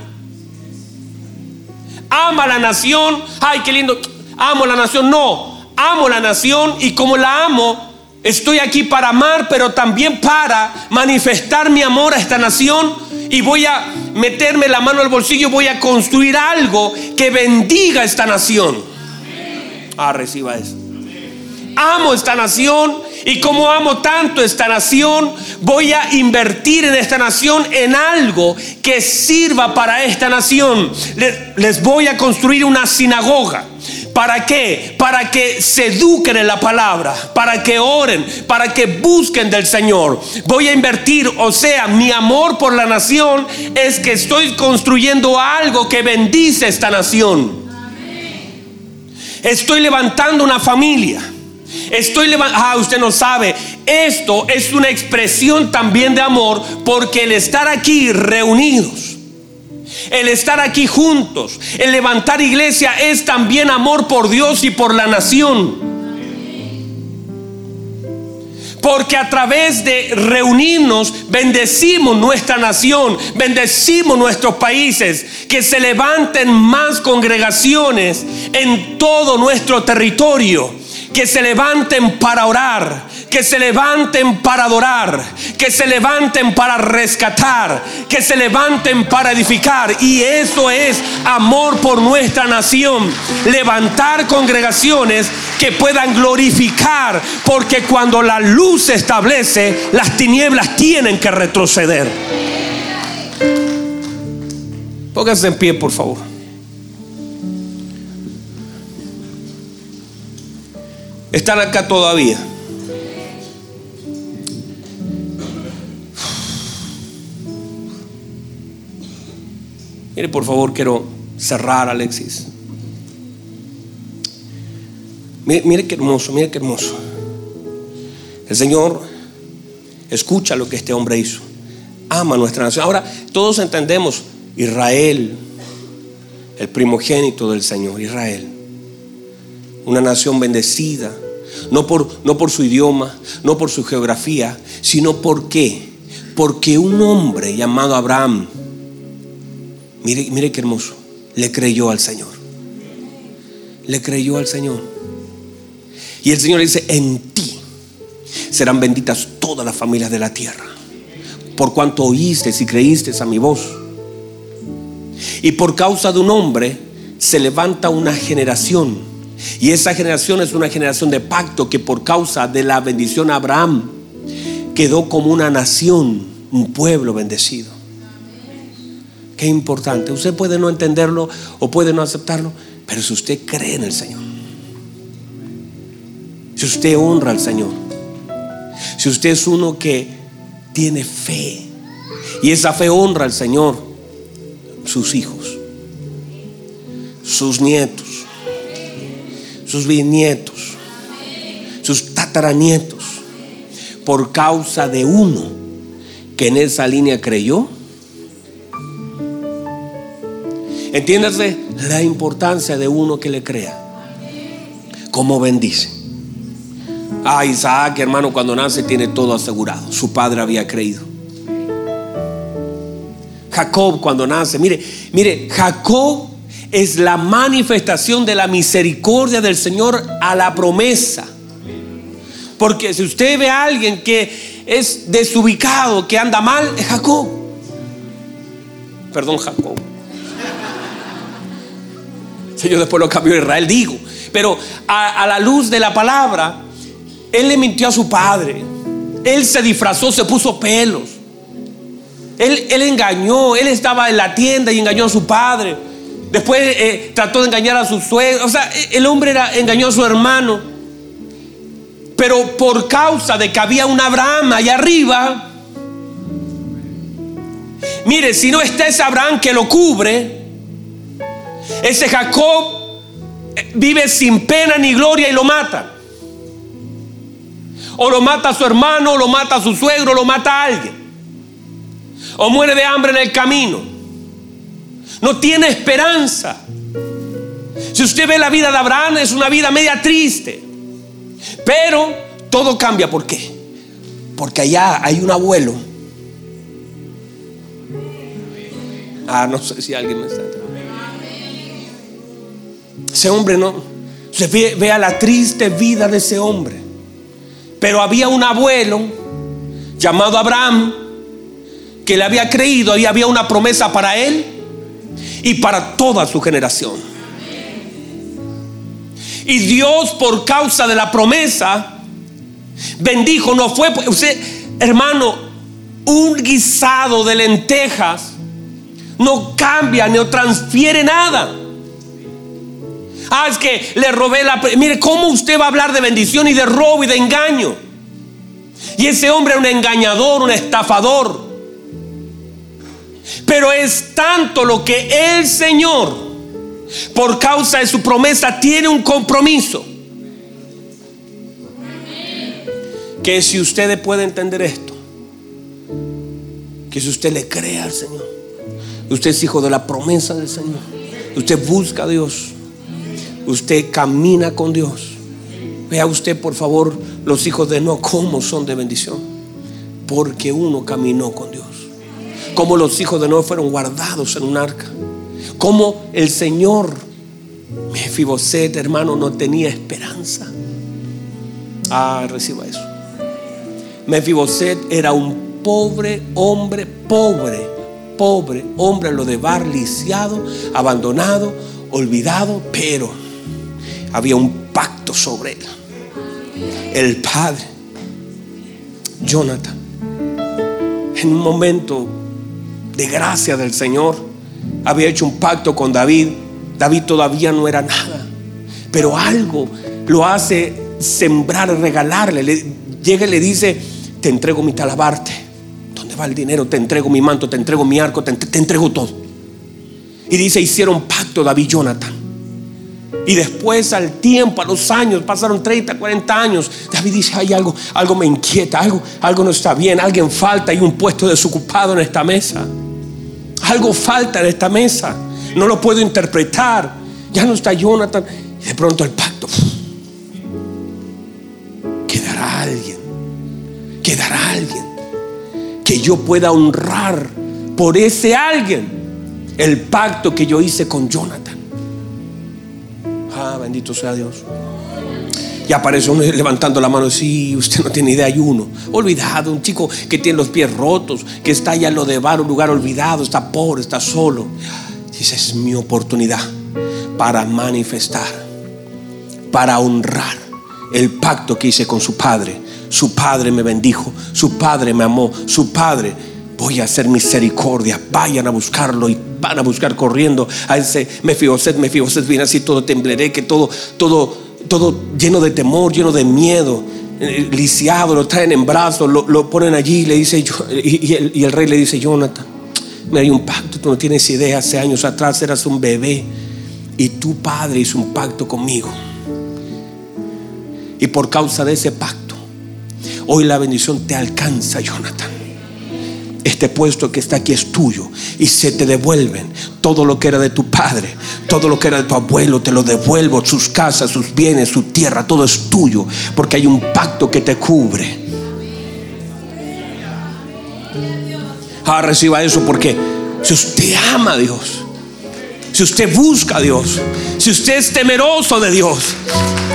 Speaker 1: Ama la nación, ay, qué lindo, amo la nación, no, amo la nación y como la amo, Estoy aquí para amar, pero también para manifestar mi amor a esta nación y voy a meterme la mano al bolsillo, voy a construir algo que bendiga esta nación. Ah, reciba eso. Amo esta nación y como amo tanto esta nación, voy a invertir en esta nación en algo que sirva para esta nación. Les voy a construir una sinagoga ¿Para qué? Para que se eduquen en la palabra, para que oren, para que busquen del Señor. Voy a invertir, o sea, mi amor por la nación es que estoy construyendo algo que bendice esta nación. Estoy levantando una familia. Estoy levantando, ah, usted no sabe, esto es una expresión también de amor porque el estar aquí reunidos el estar aquí juntos, el levantar iglesia es también amor por Dios y por la nación. Porque a través de reunirnos bendecimos nuestra nación, bendecimos nuestros países, que se levanten más congregaciones en todo nuestro territorio, que se levanten para orar, que se levanten para adorar, que se levanten para rescatar, que se levanten para edificar. Y eso es amor por nuestra nación. Levantar congregaciones que puedan glorificar, porque cuando la luz se establece, las tinieblas tienen que retroceder. Pónganse en pie, por favor. Están acá todavía. Mire, por favor, quiero cerrar, Alexis. Mire, mire qué hermoso, mire qué hermoso. El Señor escucha lo que este hombre hizo. Ama nuestra nación. Ahora, todos entendemos Israel, el primogénito del Señor, Israel. Una nación bendecida. No por, no por su idioma, no por su geografía, sino por qué. Porque un hombre llamado Abraham Mire, mire qué hermoso. Le creyó al Señor. Le creyó al Señor. Y el Señor dice, en ti serán benditas todas las familias de la tierra. Por cuanto oíste y creíste a mi voz. Y por causa de un hombre se levanta una generación. Y esa generación es una generación de pacto que por causa de la bendición a Abraham quedó como una nación, un pueblo bendecido. Qué importante. Usted puede no entenderlo o puede no aceptarlo, pero si usted cree en el Señor, si usted honra al Señor, si usted es uno que tiene fe y esa fe honra al Señor, sus hijos, sus nietos, sus bisnietos, sus tataranietos, por causa de uno que en esa línea creyó. Entiéndase la importancia de uno que le crea. Como bendice. Ah, Isaac, hermano, cuando nace tiene todo asegurado. Su padre había creído. Jacob cuando nace, mire, mire, Jacob es la manifestación de la misericordia del Señor a la promesa. Porque si usted ve a alguien que es desubicado, que anda mal, es Jacob. Perdón, Jacob. Yo después lo cambió a Israel, digo. Pero a, a la luz de la palabra, él le mintió a su padre. Él se disfrazó, se puso pelos. Él, él, engañó, él estaba en la tienda y engañó a su padre. Después eh, trató de engañar a su suegro. O sea, el hombre engañó a su hermano. Pero por causa de que había un Abraham allá arriba, mire, si no está ese Abraham que lo cubre, ese Jacob eh, vive sin pena ni gloria y lo mata. O lo mata a su hermano, o lo mata a su suegro, o lo mata a alguien. O muere de hambre en el camino. No tiene esperanza. Si usted ve la vida de Abraham, es una vida media triste. Pero todo cambia. ¿Por qué? Porque allá hay un abuelo. Ah, no sé si alguien me está. Ese hombre no. Se ve, vea la triste vida de ese hombre. Pero había un abuelo llamado Abraham que le había creído y había una promesa para él y para toda su generación. Y Dios por causa de la promesa bendijo, no fue usted, hermano, un guisado de lentejas no cambia ni transfiere nada. Ah, es que le robé la... Mire, ¿cómo usted va a hablar de bendición y de robo y de engaño? Y ese hombre era un engañador, un estafador. Pero es tanto lo que el Señor, por causa de su promesa, tiene un compromiso. Que si usted puede entender esto, que si usted le cree al Señor, usted es hijo de la promesa del Señor, usted busca a Dios, usted camina con Dios. Vea usted, por favor, los hijos de No, cómo son de bendición. Porque uno caminó con Dios. Como los hijos de No fueron guardados en un arca. Como el Señor, Mefiboset, hermano, no tenía esperanza. Ah, reciba eso. Mefiboset era un pobre hombre, pobre, pobre hombre, lo de bar, lisiado, abandonado, olvidado, pero había un pacto sobre él. El padre, Jonathan, en un momento de gracia del Señor, había hecho un pacto con David. David todavía no era nada, pero algo lo hace sembrar, regalarle. Le, llega y le dice, te entrego mi talabarte. ¿Dónde va el dinero? Te entrego mi manto, te entrego mi arco, te, entrego todo. Y dice, hicieron pacto David y Jonathan. Y después al tiempo, a los años, pasaron 30, 40 años, David dice, hay algo, algo me inquieta, algo, algo no está bien, alguien falta, hay un puesto desocupado en esta mesa. Algo falta en esta mesa. No lo puedo interpretar. Ya no está Jonathan. Y de pronto el pacto. Quedará alguien. Quedará alguien. Que yo pueda honrar por ese alguien el pacto que yo hice con Jonathan. Ah, bendito sea Dios. Y aparece uno levantando la mano. Sí, usted no tiene idea. Hay uno olvidado, un chico que tiene los pies rotos, que está allá en lo de bar, un lugar olvidado, está pobre, está solo. Dice, es mi oportunidad para manifestar, para honrar el pacto que hice con su padre. Su padre me bendijo, su padre me amó, su padre voy a hacer misericordia. Vayan a buscarlo y van a buscar corriendo a ese Mefiboset, Mefiboset viene así todo tembleré, que todo, todo, todo lleno de temor, lleno de miedo, eh, lisiado, lo traen en brazos, lo, ponen allí y le dice, y, el, y el rey le dice, Jonathan, me hay un pacto, tú no tienes idea, hace años atrás eras un bebé y tu padre hizo un pacto conmigo. Y por causa de ese pacto, hoy la bendición te alcanza, Jonathan. Este puesto que está aquí es tuyo y se te devuelven todo lo que era de tu padre, todo lo que era de tu abuelo, te lo devuelvo, sus casas, sus bienes, su tierra, todo es tuyo, porque hay un pacto que te cubre. Ah, reciba eso porque si usted ama a Dios, si usted busca a Dios, si usted es temeroso de Dios,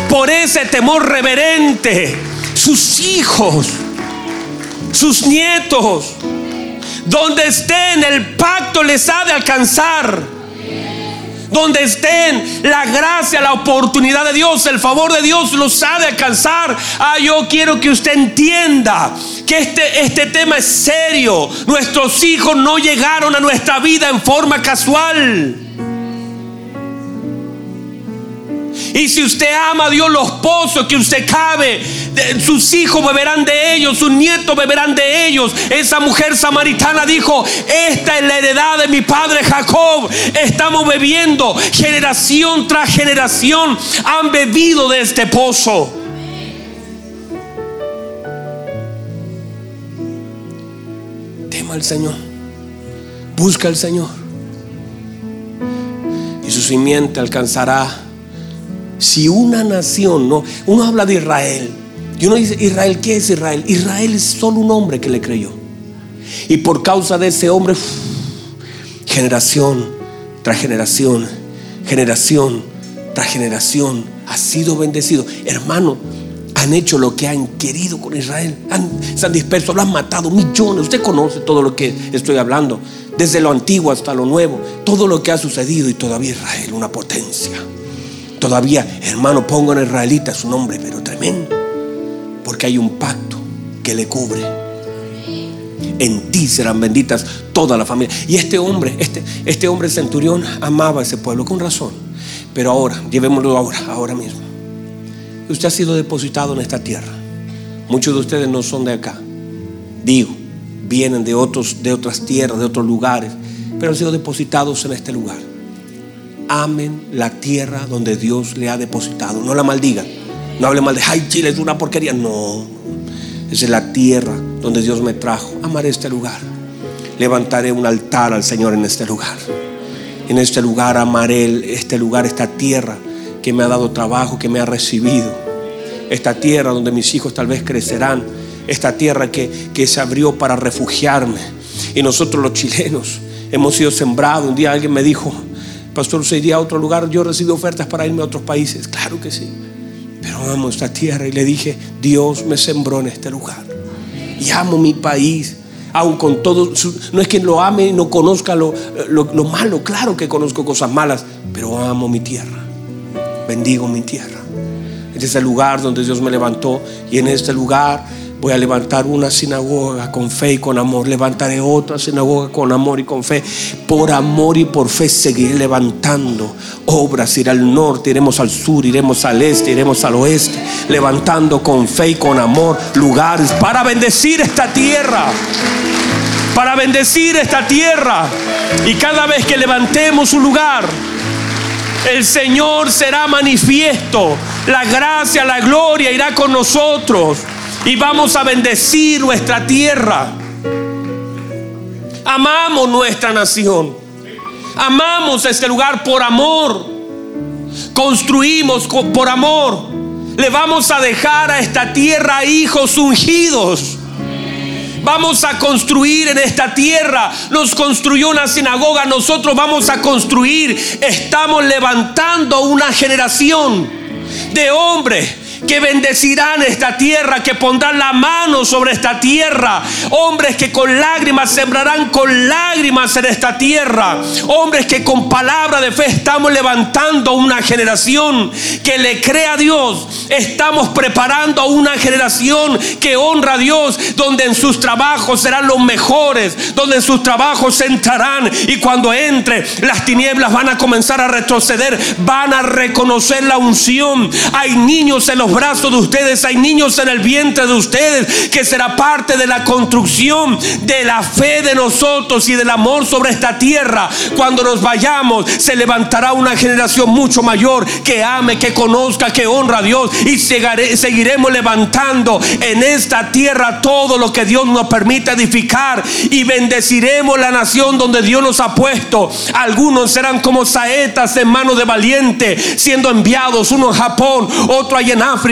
Speaker 1: por ese temor reverente, sus hijos, sus nietos, donde estén, el pacto les ha de alcanzar donde estén, la gracia, la oportunidad de Dios, el favor de Dios los ha de alcanzar. Ah, yo quiero que usted entienda que este, este tema es serio. Nuestros hijos no llegaron a nuestra vida en forma casual. Y si usted ama a Dios, los pozos que usted cabe, sus hijos beberán de ellos, sus nietos beberán de ellos. Esa mujer samaritana dijo, esta es la heredad de mi padre Jacob. Estamos bebiendo, generación tras generación han bebido de este pozo. Tema al Señor, busca al Señor. Y su simiente alcanzará si una nación, no, uno habla de Israel, y uno dice, Israel, ¿qué es Israel? Israel es solo un hombre que le creyó. Y por causa de ese hombre, generación tras generación, generación tras generación, ha sido bendecido. Hermano, han hecho lo que han querido con Israel. se han disperso, lo han matado millones. Usted conoce todo lo que estoy hablando, desde lo antiguo hasta lo nuevo, todo lo que ha sucedido y todavía Israel, una potencia. Todavía, hermano, pongo en israelita su nombre, pero tremendo. Porque hay un pacto que le cubre. En ti serán benditas toda la familia. Y este hombre, este, este hombre centurión amaba a ese pueblo con razón. Pero ahora, llevémoslo ahora, ahora mismo. Usted ha sido depositado en esta tierra. Muchos de ustedes no son de acá. Digo, vienen de, otros, de otras tierras, de otros lugares, pero han sido depositados en este lugar amen la tierra donde Dios le ha depositado. No la maldigan. No hable mal de, ay, Chile es una porquería. No, es la tierra donde Dios me trajo. Amaré este lugar. Levantaré un altar al Señor en este lugar. En este lugar amaré este lugar, esta tierra que me ha dado trabajo, que me ha recibido. Esta tierra donde mis hijos tal vez crecerán. Esta tierra que, que se abrió para refugiarme. Y nosotros los chilenos hemos sido sembrados. Un día alguien me dijo, Pastor, ¿se iría a otro lugar? Yo recibí ofertas para irme a otros países. Claro que sí. Pero amo esta tierra y le dije, Dios me sembró en este lugar. Y amo mi país. Aun con todo, no es que lo ame y no conozca lo, lo malo. Claro que conozco cosas malas, pero amo mi tierra. Bendigo mi tierra. Este es el lugar donde Dios me levantó y en este lugar Voy a levantar una sinagoga con fe y con amor. Levantaré otra sinagoga con amor y con fe. Por amor y por fe seguiré levantando obras. Iré al norte, iremos al sur, iremos al este, iremos al oeste. Levantando con fe y con amor lugares para bendecir esta tierra. Para bendecir esta tierra. Y cada vez que levantemos un lugar, el Señor será manifiesto. La gracia, la gloria irá con nosotros y vamos a bendecir nuestra tierra. Amamos nuestra nación. Amamos este lugar por amor. Construimos por amor. Le vamos a dejar a esta tierra hijos ungidos. Vamos a construir en esta tierra. Nos construyó una sinagoga. Nosotros vamos a construir. Estamos levantando una generación de hombres que bendecirán esta tierra, que pondrán la mano sobre esta tierra. Hombres que con lágrimas sembrarán con lágrimas en esta tierra. Hombres que con palabra de fe estamos levantando una generación que le cree a Dios. Estamos preparando a una generación que honra a Dios, donde en sus trabajos serán los mejores, donde en sus trabajos entrarán y cuando entre las tinieblas van a comenzar a retroceder, van a reconocer la unción. Hay niños en los brazos de ustedes, hay niños en el vientre de ustedes, que será parte de la construcción de la fe de nosotros y del amor sobre esta tierra. Cuando nos vayamos, se levantará una generación mucho mayor que ame, que conozca, que honra a Dios y seguiremos levantando en esta tierra todo lo que Dios nos permite edificar y bendeciremos la nación donde Dios nos ha puesto. Algunos serán como saetas en manos de valiente, siendo enviados, uno en Japón, otro allá en África,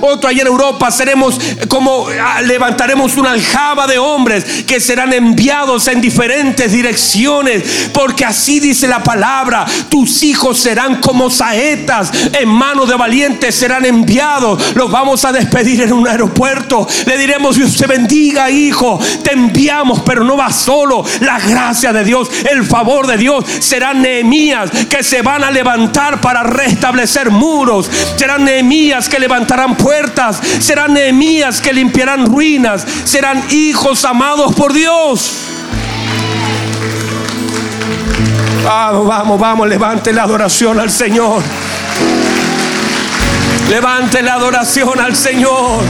Speaker 1: otro allá en Europa. Seremos como ah, levantaremos una aljaba de hombres que serán enviados en diferentes direcciones, porque así dice la palabra, tus hijos serán como saetas en manos de valientes, serán enviados. Los vamos a despedir en un aeropuerto. Le diremos, Dios te bendiga, hijo, te enviamos, pero no va solo. La gracia de Dios, el favor de Dios, serán Nehemías que se van a levantar para restablecer muros. Serán Nehemías que levantarán puertas. Serán Nehemías que limpiarán ruinas. Serán hijos amados por Dios. Vamos, vamos, vamos, levante la adoración al Señor. Levante la adoración al Señor.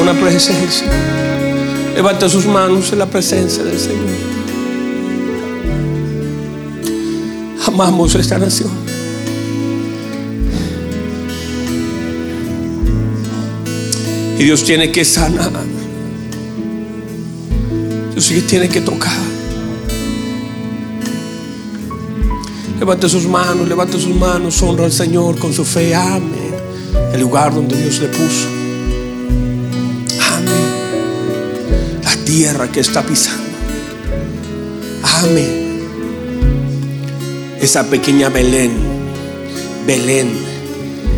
Speaker 1: Una presencia. Levante sus manos en la presencia del Señor. Amamos esta nación. Y Dios tiene que sanar. Dios tiene que tocar. Levante sus manos, levante sus manos, honra al Señor con su fe, ame el lugar donde Dios le puso. Tierra que está pisando. Ame esa pequeña Belén. Belén,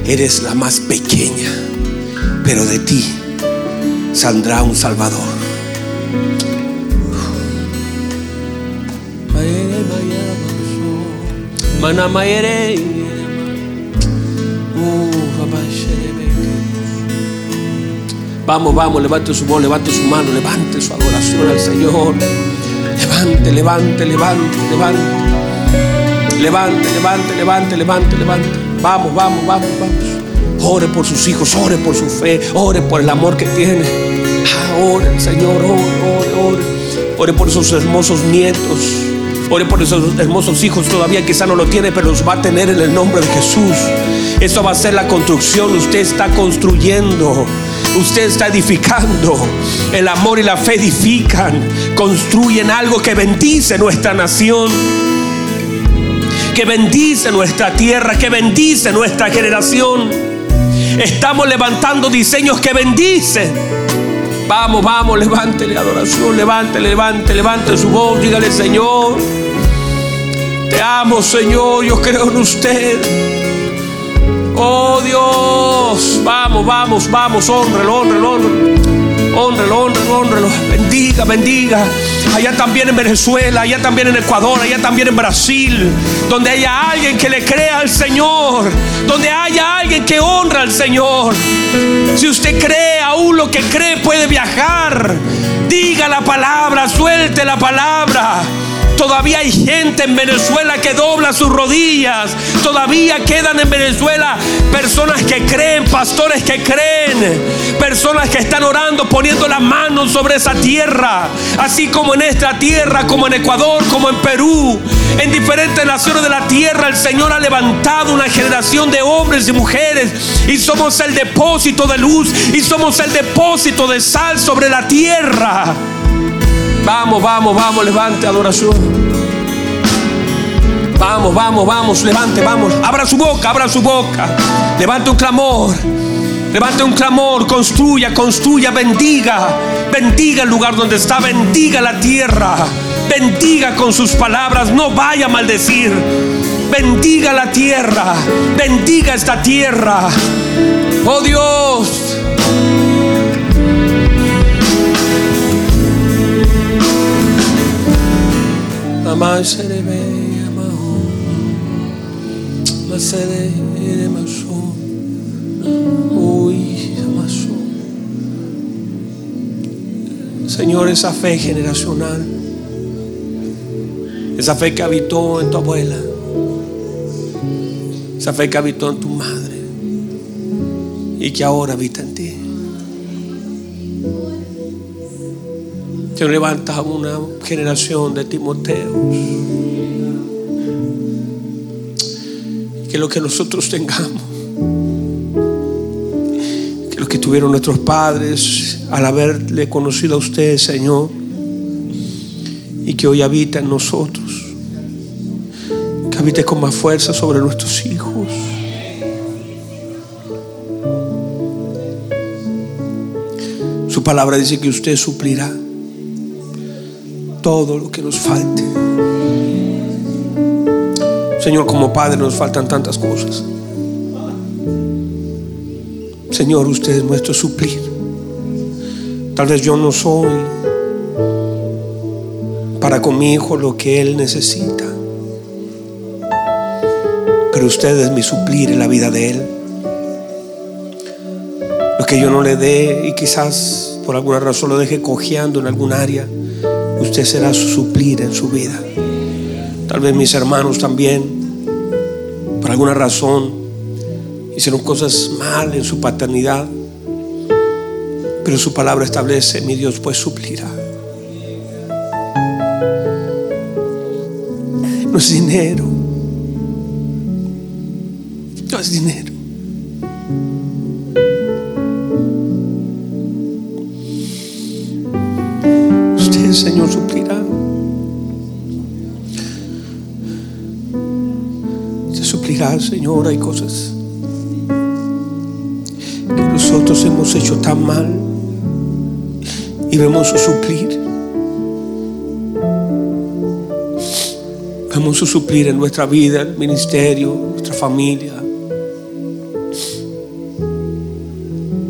Speaker 1: eres la más pequeña, pero de ti saldrá un Salvador. Vamos, vamos, levante su voz, levante su mano, levante su adoración al Señor. Levante, levante, levante, levante. Levante, levante, levante, levante, levante. Vamos, vamos, vamos, vamos. Ore por sus hijos, ore por su fe, ore por el amor que tiene. Ah, ore, Señor, ore, ore, ore. Ore por esos hermosos nietos. Ore por esos hermosos hijos. Todavía quizá no lo tiene, pero los va a tener en el nombre de Jesús. Eso va a ser la construcción. Usted está construyendo. Usted está edificando. El amor y la fe edifican. Construyen algo que bendice nuestra nación. Que bendice nuestra tierra. Que bendice nuestra generación. Estamos levantando diseños que bendicen. Vamos, vamos, levántele adoración, levante, levante, levante su voz, dígale Señor, te amo Señor, yo creo en usted. Oh Dios, vamos, vamos, vamos, honrelo, honrelo, honrelo, honrelo, honrelo, bendiga, bendiga. Allá también en Venezuela, allá también en Ecuador, allá también en Brasil, donde haya alguien que le crea al Señor, donde haya alguien que honra al Señor. Si usted cree aún lo que cree puede viajar, diga la palabra, suelte la palabra. Todavía hay gente en Venezuela que dobla sus rodillas. Todavía quedan en Venezuela personas que creen, pastores que creen, personas que están orando, poniendo las manos sobre esa tierra. Así como en esta tierra, como en Ecuador, como en Perú, en diferentes naciones de la tierra, el Señor ha levantado una generación de hombres y mujeres. Y somos el depósito de luz y somos el depósito de sal sobre la tierra. Vamos, vamos, vamos, levante adoración. Vamos, vamos, vamos, levante, vamos. Abra su boca, abra su boca. Levante un clamor. Levante un clamor, construya, construya, bendiga, bendiga el lugar donde está, bendiga la tierra, bendiga con sus palabras, no vaya a maldecir, bendiga la tierra, bendiga esta tierra. Oh Dios. Señor, esa fe generacional, esa fe que habitó en tu abuela, esa fe que habitó en tu madre y que ahora habita en ti. Te levanta una generación de Timoteos. Que lo que nosotros tengamos, que lo que tuvieron nuestros padres al haberle conocido a usted, Señor, y que hoy habita en nosotros, que habite con más fuerza sobre nuestros hijos. Su palabra dice que usted suplirá todo lo que nos falte. Señor, como Padre nos faltan tantas cosas. Señor, usted es nuestro suplir. Tal vez yo no soy para con mi hijo lo que él necesita. Pero usted es mi suplir en la vida de él. Lo que yo no le dé y quizás por alguna razón lo deje cojeando en algún área usted será su suplir en su vida. Tal vez mis hermanos también, por alguna razón, hicieron cosas mal en su paternidad, pero su palabra establece, mi Dios pues suplirá. No es dinero, no es dinero. Señor, hay cosas que nosotros hemos hecho tan mal y vemos su suplir. Vemos su suplir en nuestra vida, el ministerio, nuestra familia.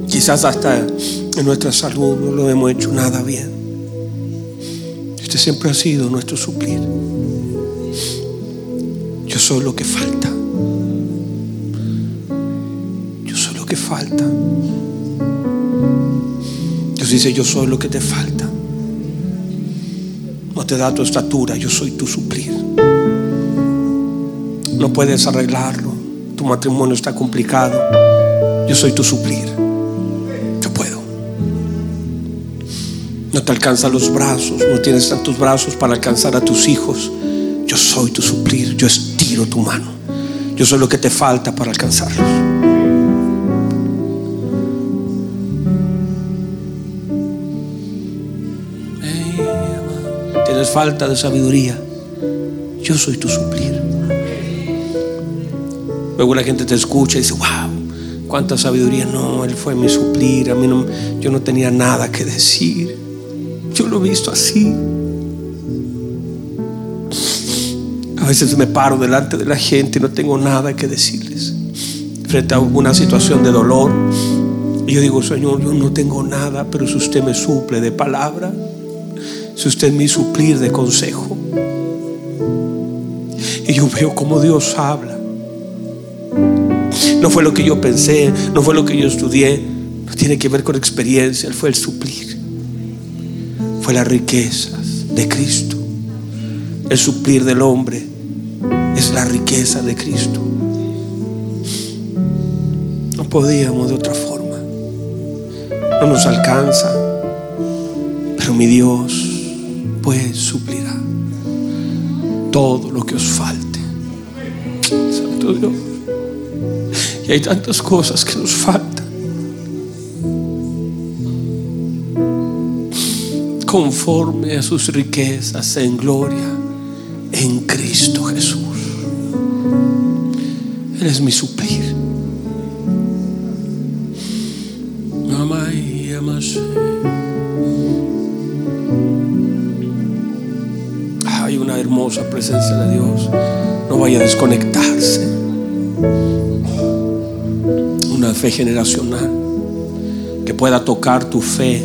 Speaker 1: Quizás hasta en nuestra salud no lo hemos hecho nada bien siempre ha sido nuestro suplir. Yo soy lo que falta. Que falta. Dios dice, yo soy lo que te falta. No te da tu estatura, yo soy tu suplir. No puedes arreglarlo. Tu matrimonio está complicado. Yo soy tu suplir. No te alcanzan los brazos, no tienes tantos brazos para alcanzar a tus hijos. Yo soy tu suplir, yo estiro tu mano. Yo soy lo que te falta para alcanzarlos. Tienes falta de sabiduría. Yo soy tu suplir. Luego la gente te escucha y dice, wow, cuánta sabiduría. No, Él fue mi suplir. A mí no, yo no tenía nada que decir. Yo lo he visto así. A veces me paro delante de la gente y no tengo nada que decirles. Frente a alguna situación de dolor. Y yo digo, Señor, yo no tengo nada, pero si usted me suple de palabra, si usted me suplir de consejo. Y yo veo como Dios habla. No fue lo que yo pensé, no fue lo que yo estudié, no tiene que ver con experiencia, fue el suplir fue las riquezas de Cristo. El suplir del hombre es la riqueza de Cristo. No podíamos de otra forma. No nos alcanza. Pero mi Dios pues suplirá todo lo que os falte. Santo Dios. Y hay tantas cosas que nos faltan. conforme a sus riquezas en gloria en Cristo Jesús. Él es mi suplir. Hay una hermosa presencia de Dios. No vaya a desconectarse. Una fe generacional que pueda tocar tu fe,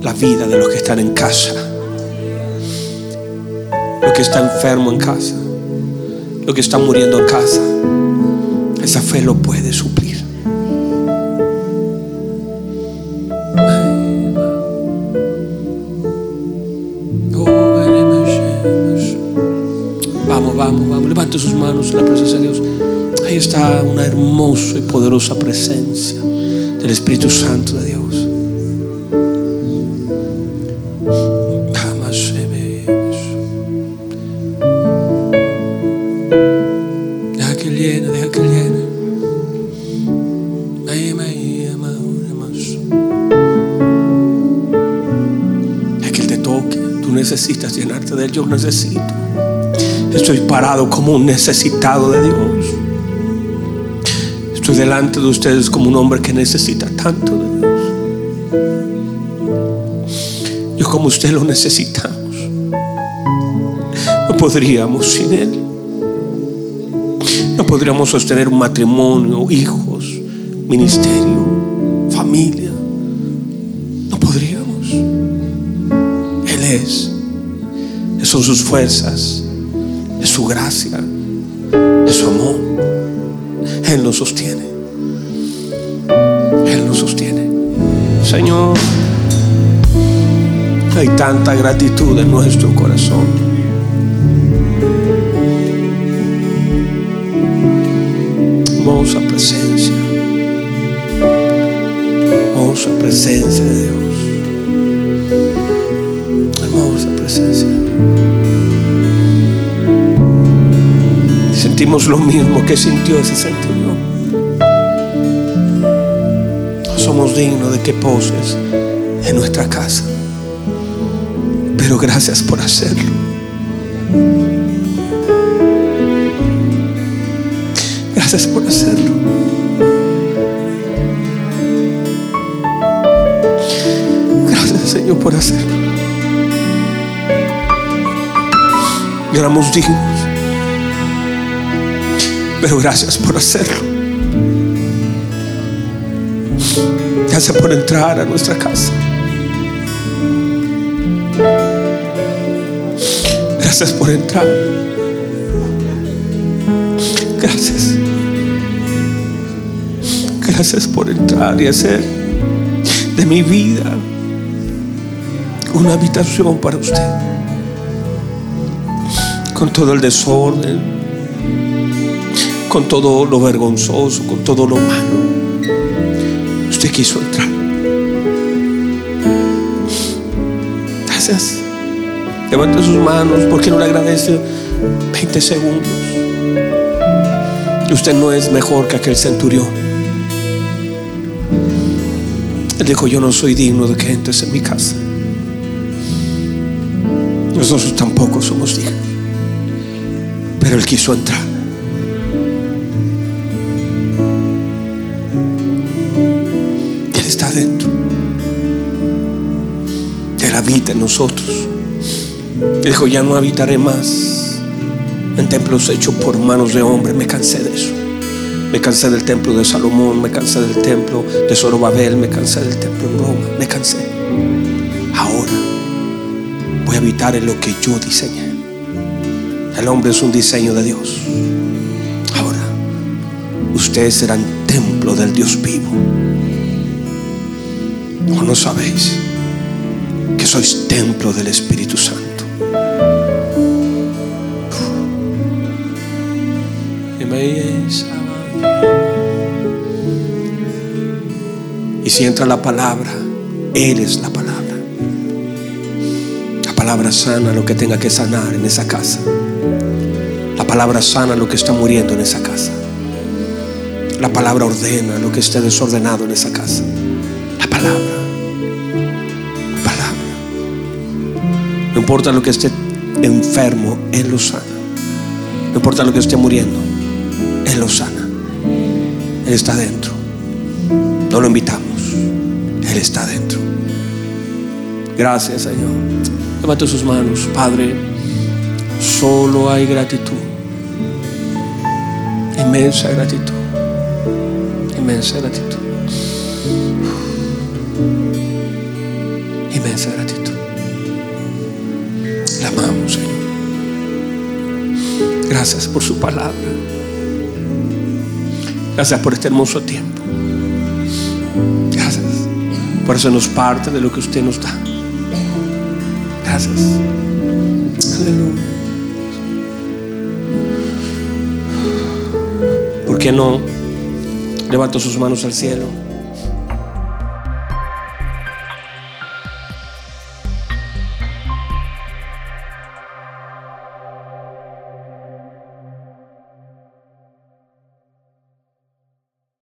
Speaker 1: la vida de los que están en casa. Lo que está enfermo en casa. Lo que está muriendo en casa. Esa fe lo puede suplir. Poderosa presencia del Espíritu Santo de Dios. Deja que llene, deja que llene. Deja que Él te toque. Tú necesitas llenarte de Él. Yo necesito. Estoy parado como un necesitado de Dios. Estoy delante de ustedes como un hombre que necesita tanto de Dios. Yo como usted lo necesitamos. No podríamos sin Él. No podríamos sostener un matrimonio, hijos, ministerio, familia. No podríamos. Él es. Son sus fuerzas. Es su gracia. Es su amor. Él nos sostiene. Él nos sostiene. Señor, hay tanta gratitud en nuestro corazón. Hermosa presencia. Hermosa presencia de Dios. Hermosa presencia. Sentimos lo mismo que sintió ese centurión. No somos dignos de que poses en nuestra casa. Pero gracias por hacerlo. Gracias por hacerlo. Gracias Señor por hacerlo. Éramos dignos. Pero gracias por hacerlo. Gracias por entrar a nuestra casa. Gracias por entrar. Gracias. Gracias por entrar y hacer de mi vida una habitación para usted. Con todo el desorden, con todo lo vergonzoso, con todo lo malo. Usted quiso entrar. Gracias. Levanta sus manos porque no le agradece 20 segundos. Usted no es mejor que aquel centurión. Él dijo, yo no soy digno de que entres en mi casa. Nosotros tampoco somos dignos. Pero Él quiso entrar. Habita en nosotros. Dijo, ya no habitaré más en templos hechos por manos de hombres. Me cansé de eso. Me cansé del templo de Salomón, me cansé del templo de Zorobabel, me cansé del templo en Roma, me cansé. Ahora voy a habitar en lo que yo diseñé. El hombre es un diseño de Dios. Ahora, ustedes serán templo del Dios vivo. ¿O no sabéis que sois templo del Espíritu Santo? Y si entra la palabra, Él es la palabra. La palabra sana lo que tenga que sanar en esa casa. La palabra sana lo que está muriendo en esa casa. La palabra ordena lo que esté desordenado en esa casa. La palabra. Palabra. No importa lo que esté enfermo, Él lo sana. No importa lo que esté muriendo, lo sana. Él está dentro. No lo invitamos. Él está dentro. Gracias, Señor. Levanta sus manos, Padre. Solo hay gratitud. Inmensa gratitud. Inmensa gratitud. Gracias por su palabra. Gracias por este hermoso tiempo. Gracias por hacernos parte de lo que usted nos da. Gracias. Aleluya. ¿Por qué no levanta sus manos al cielo?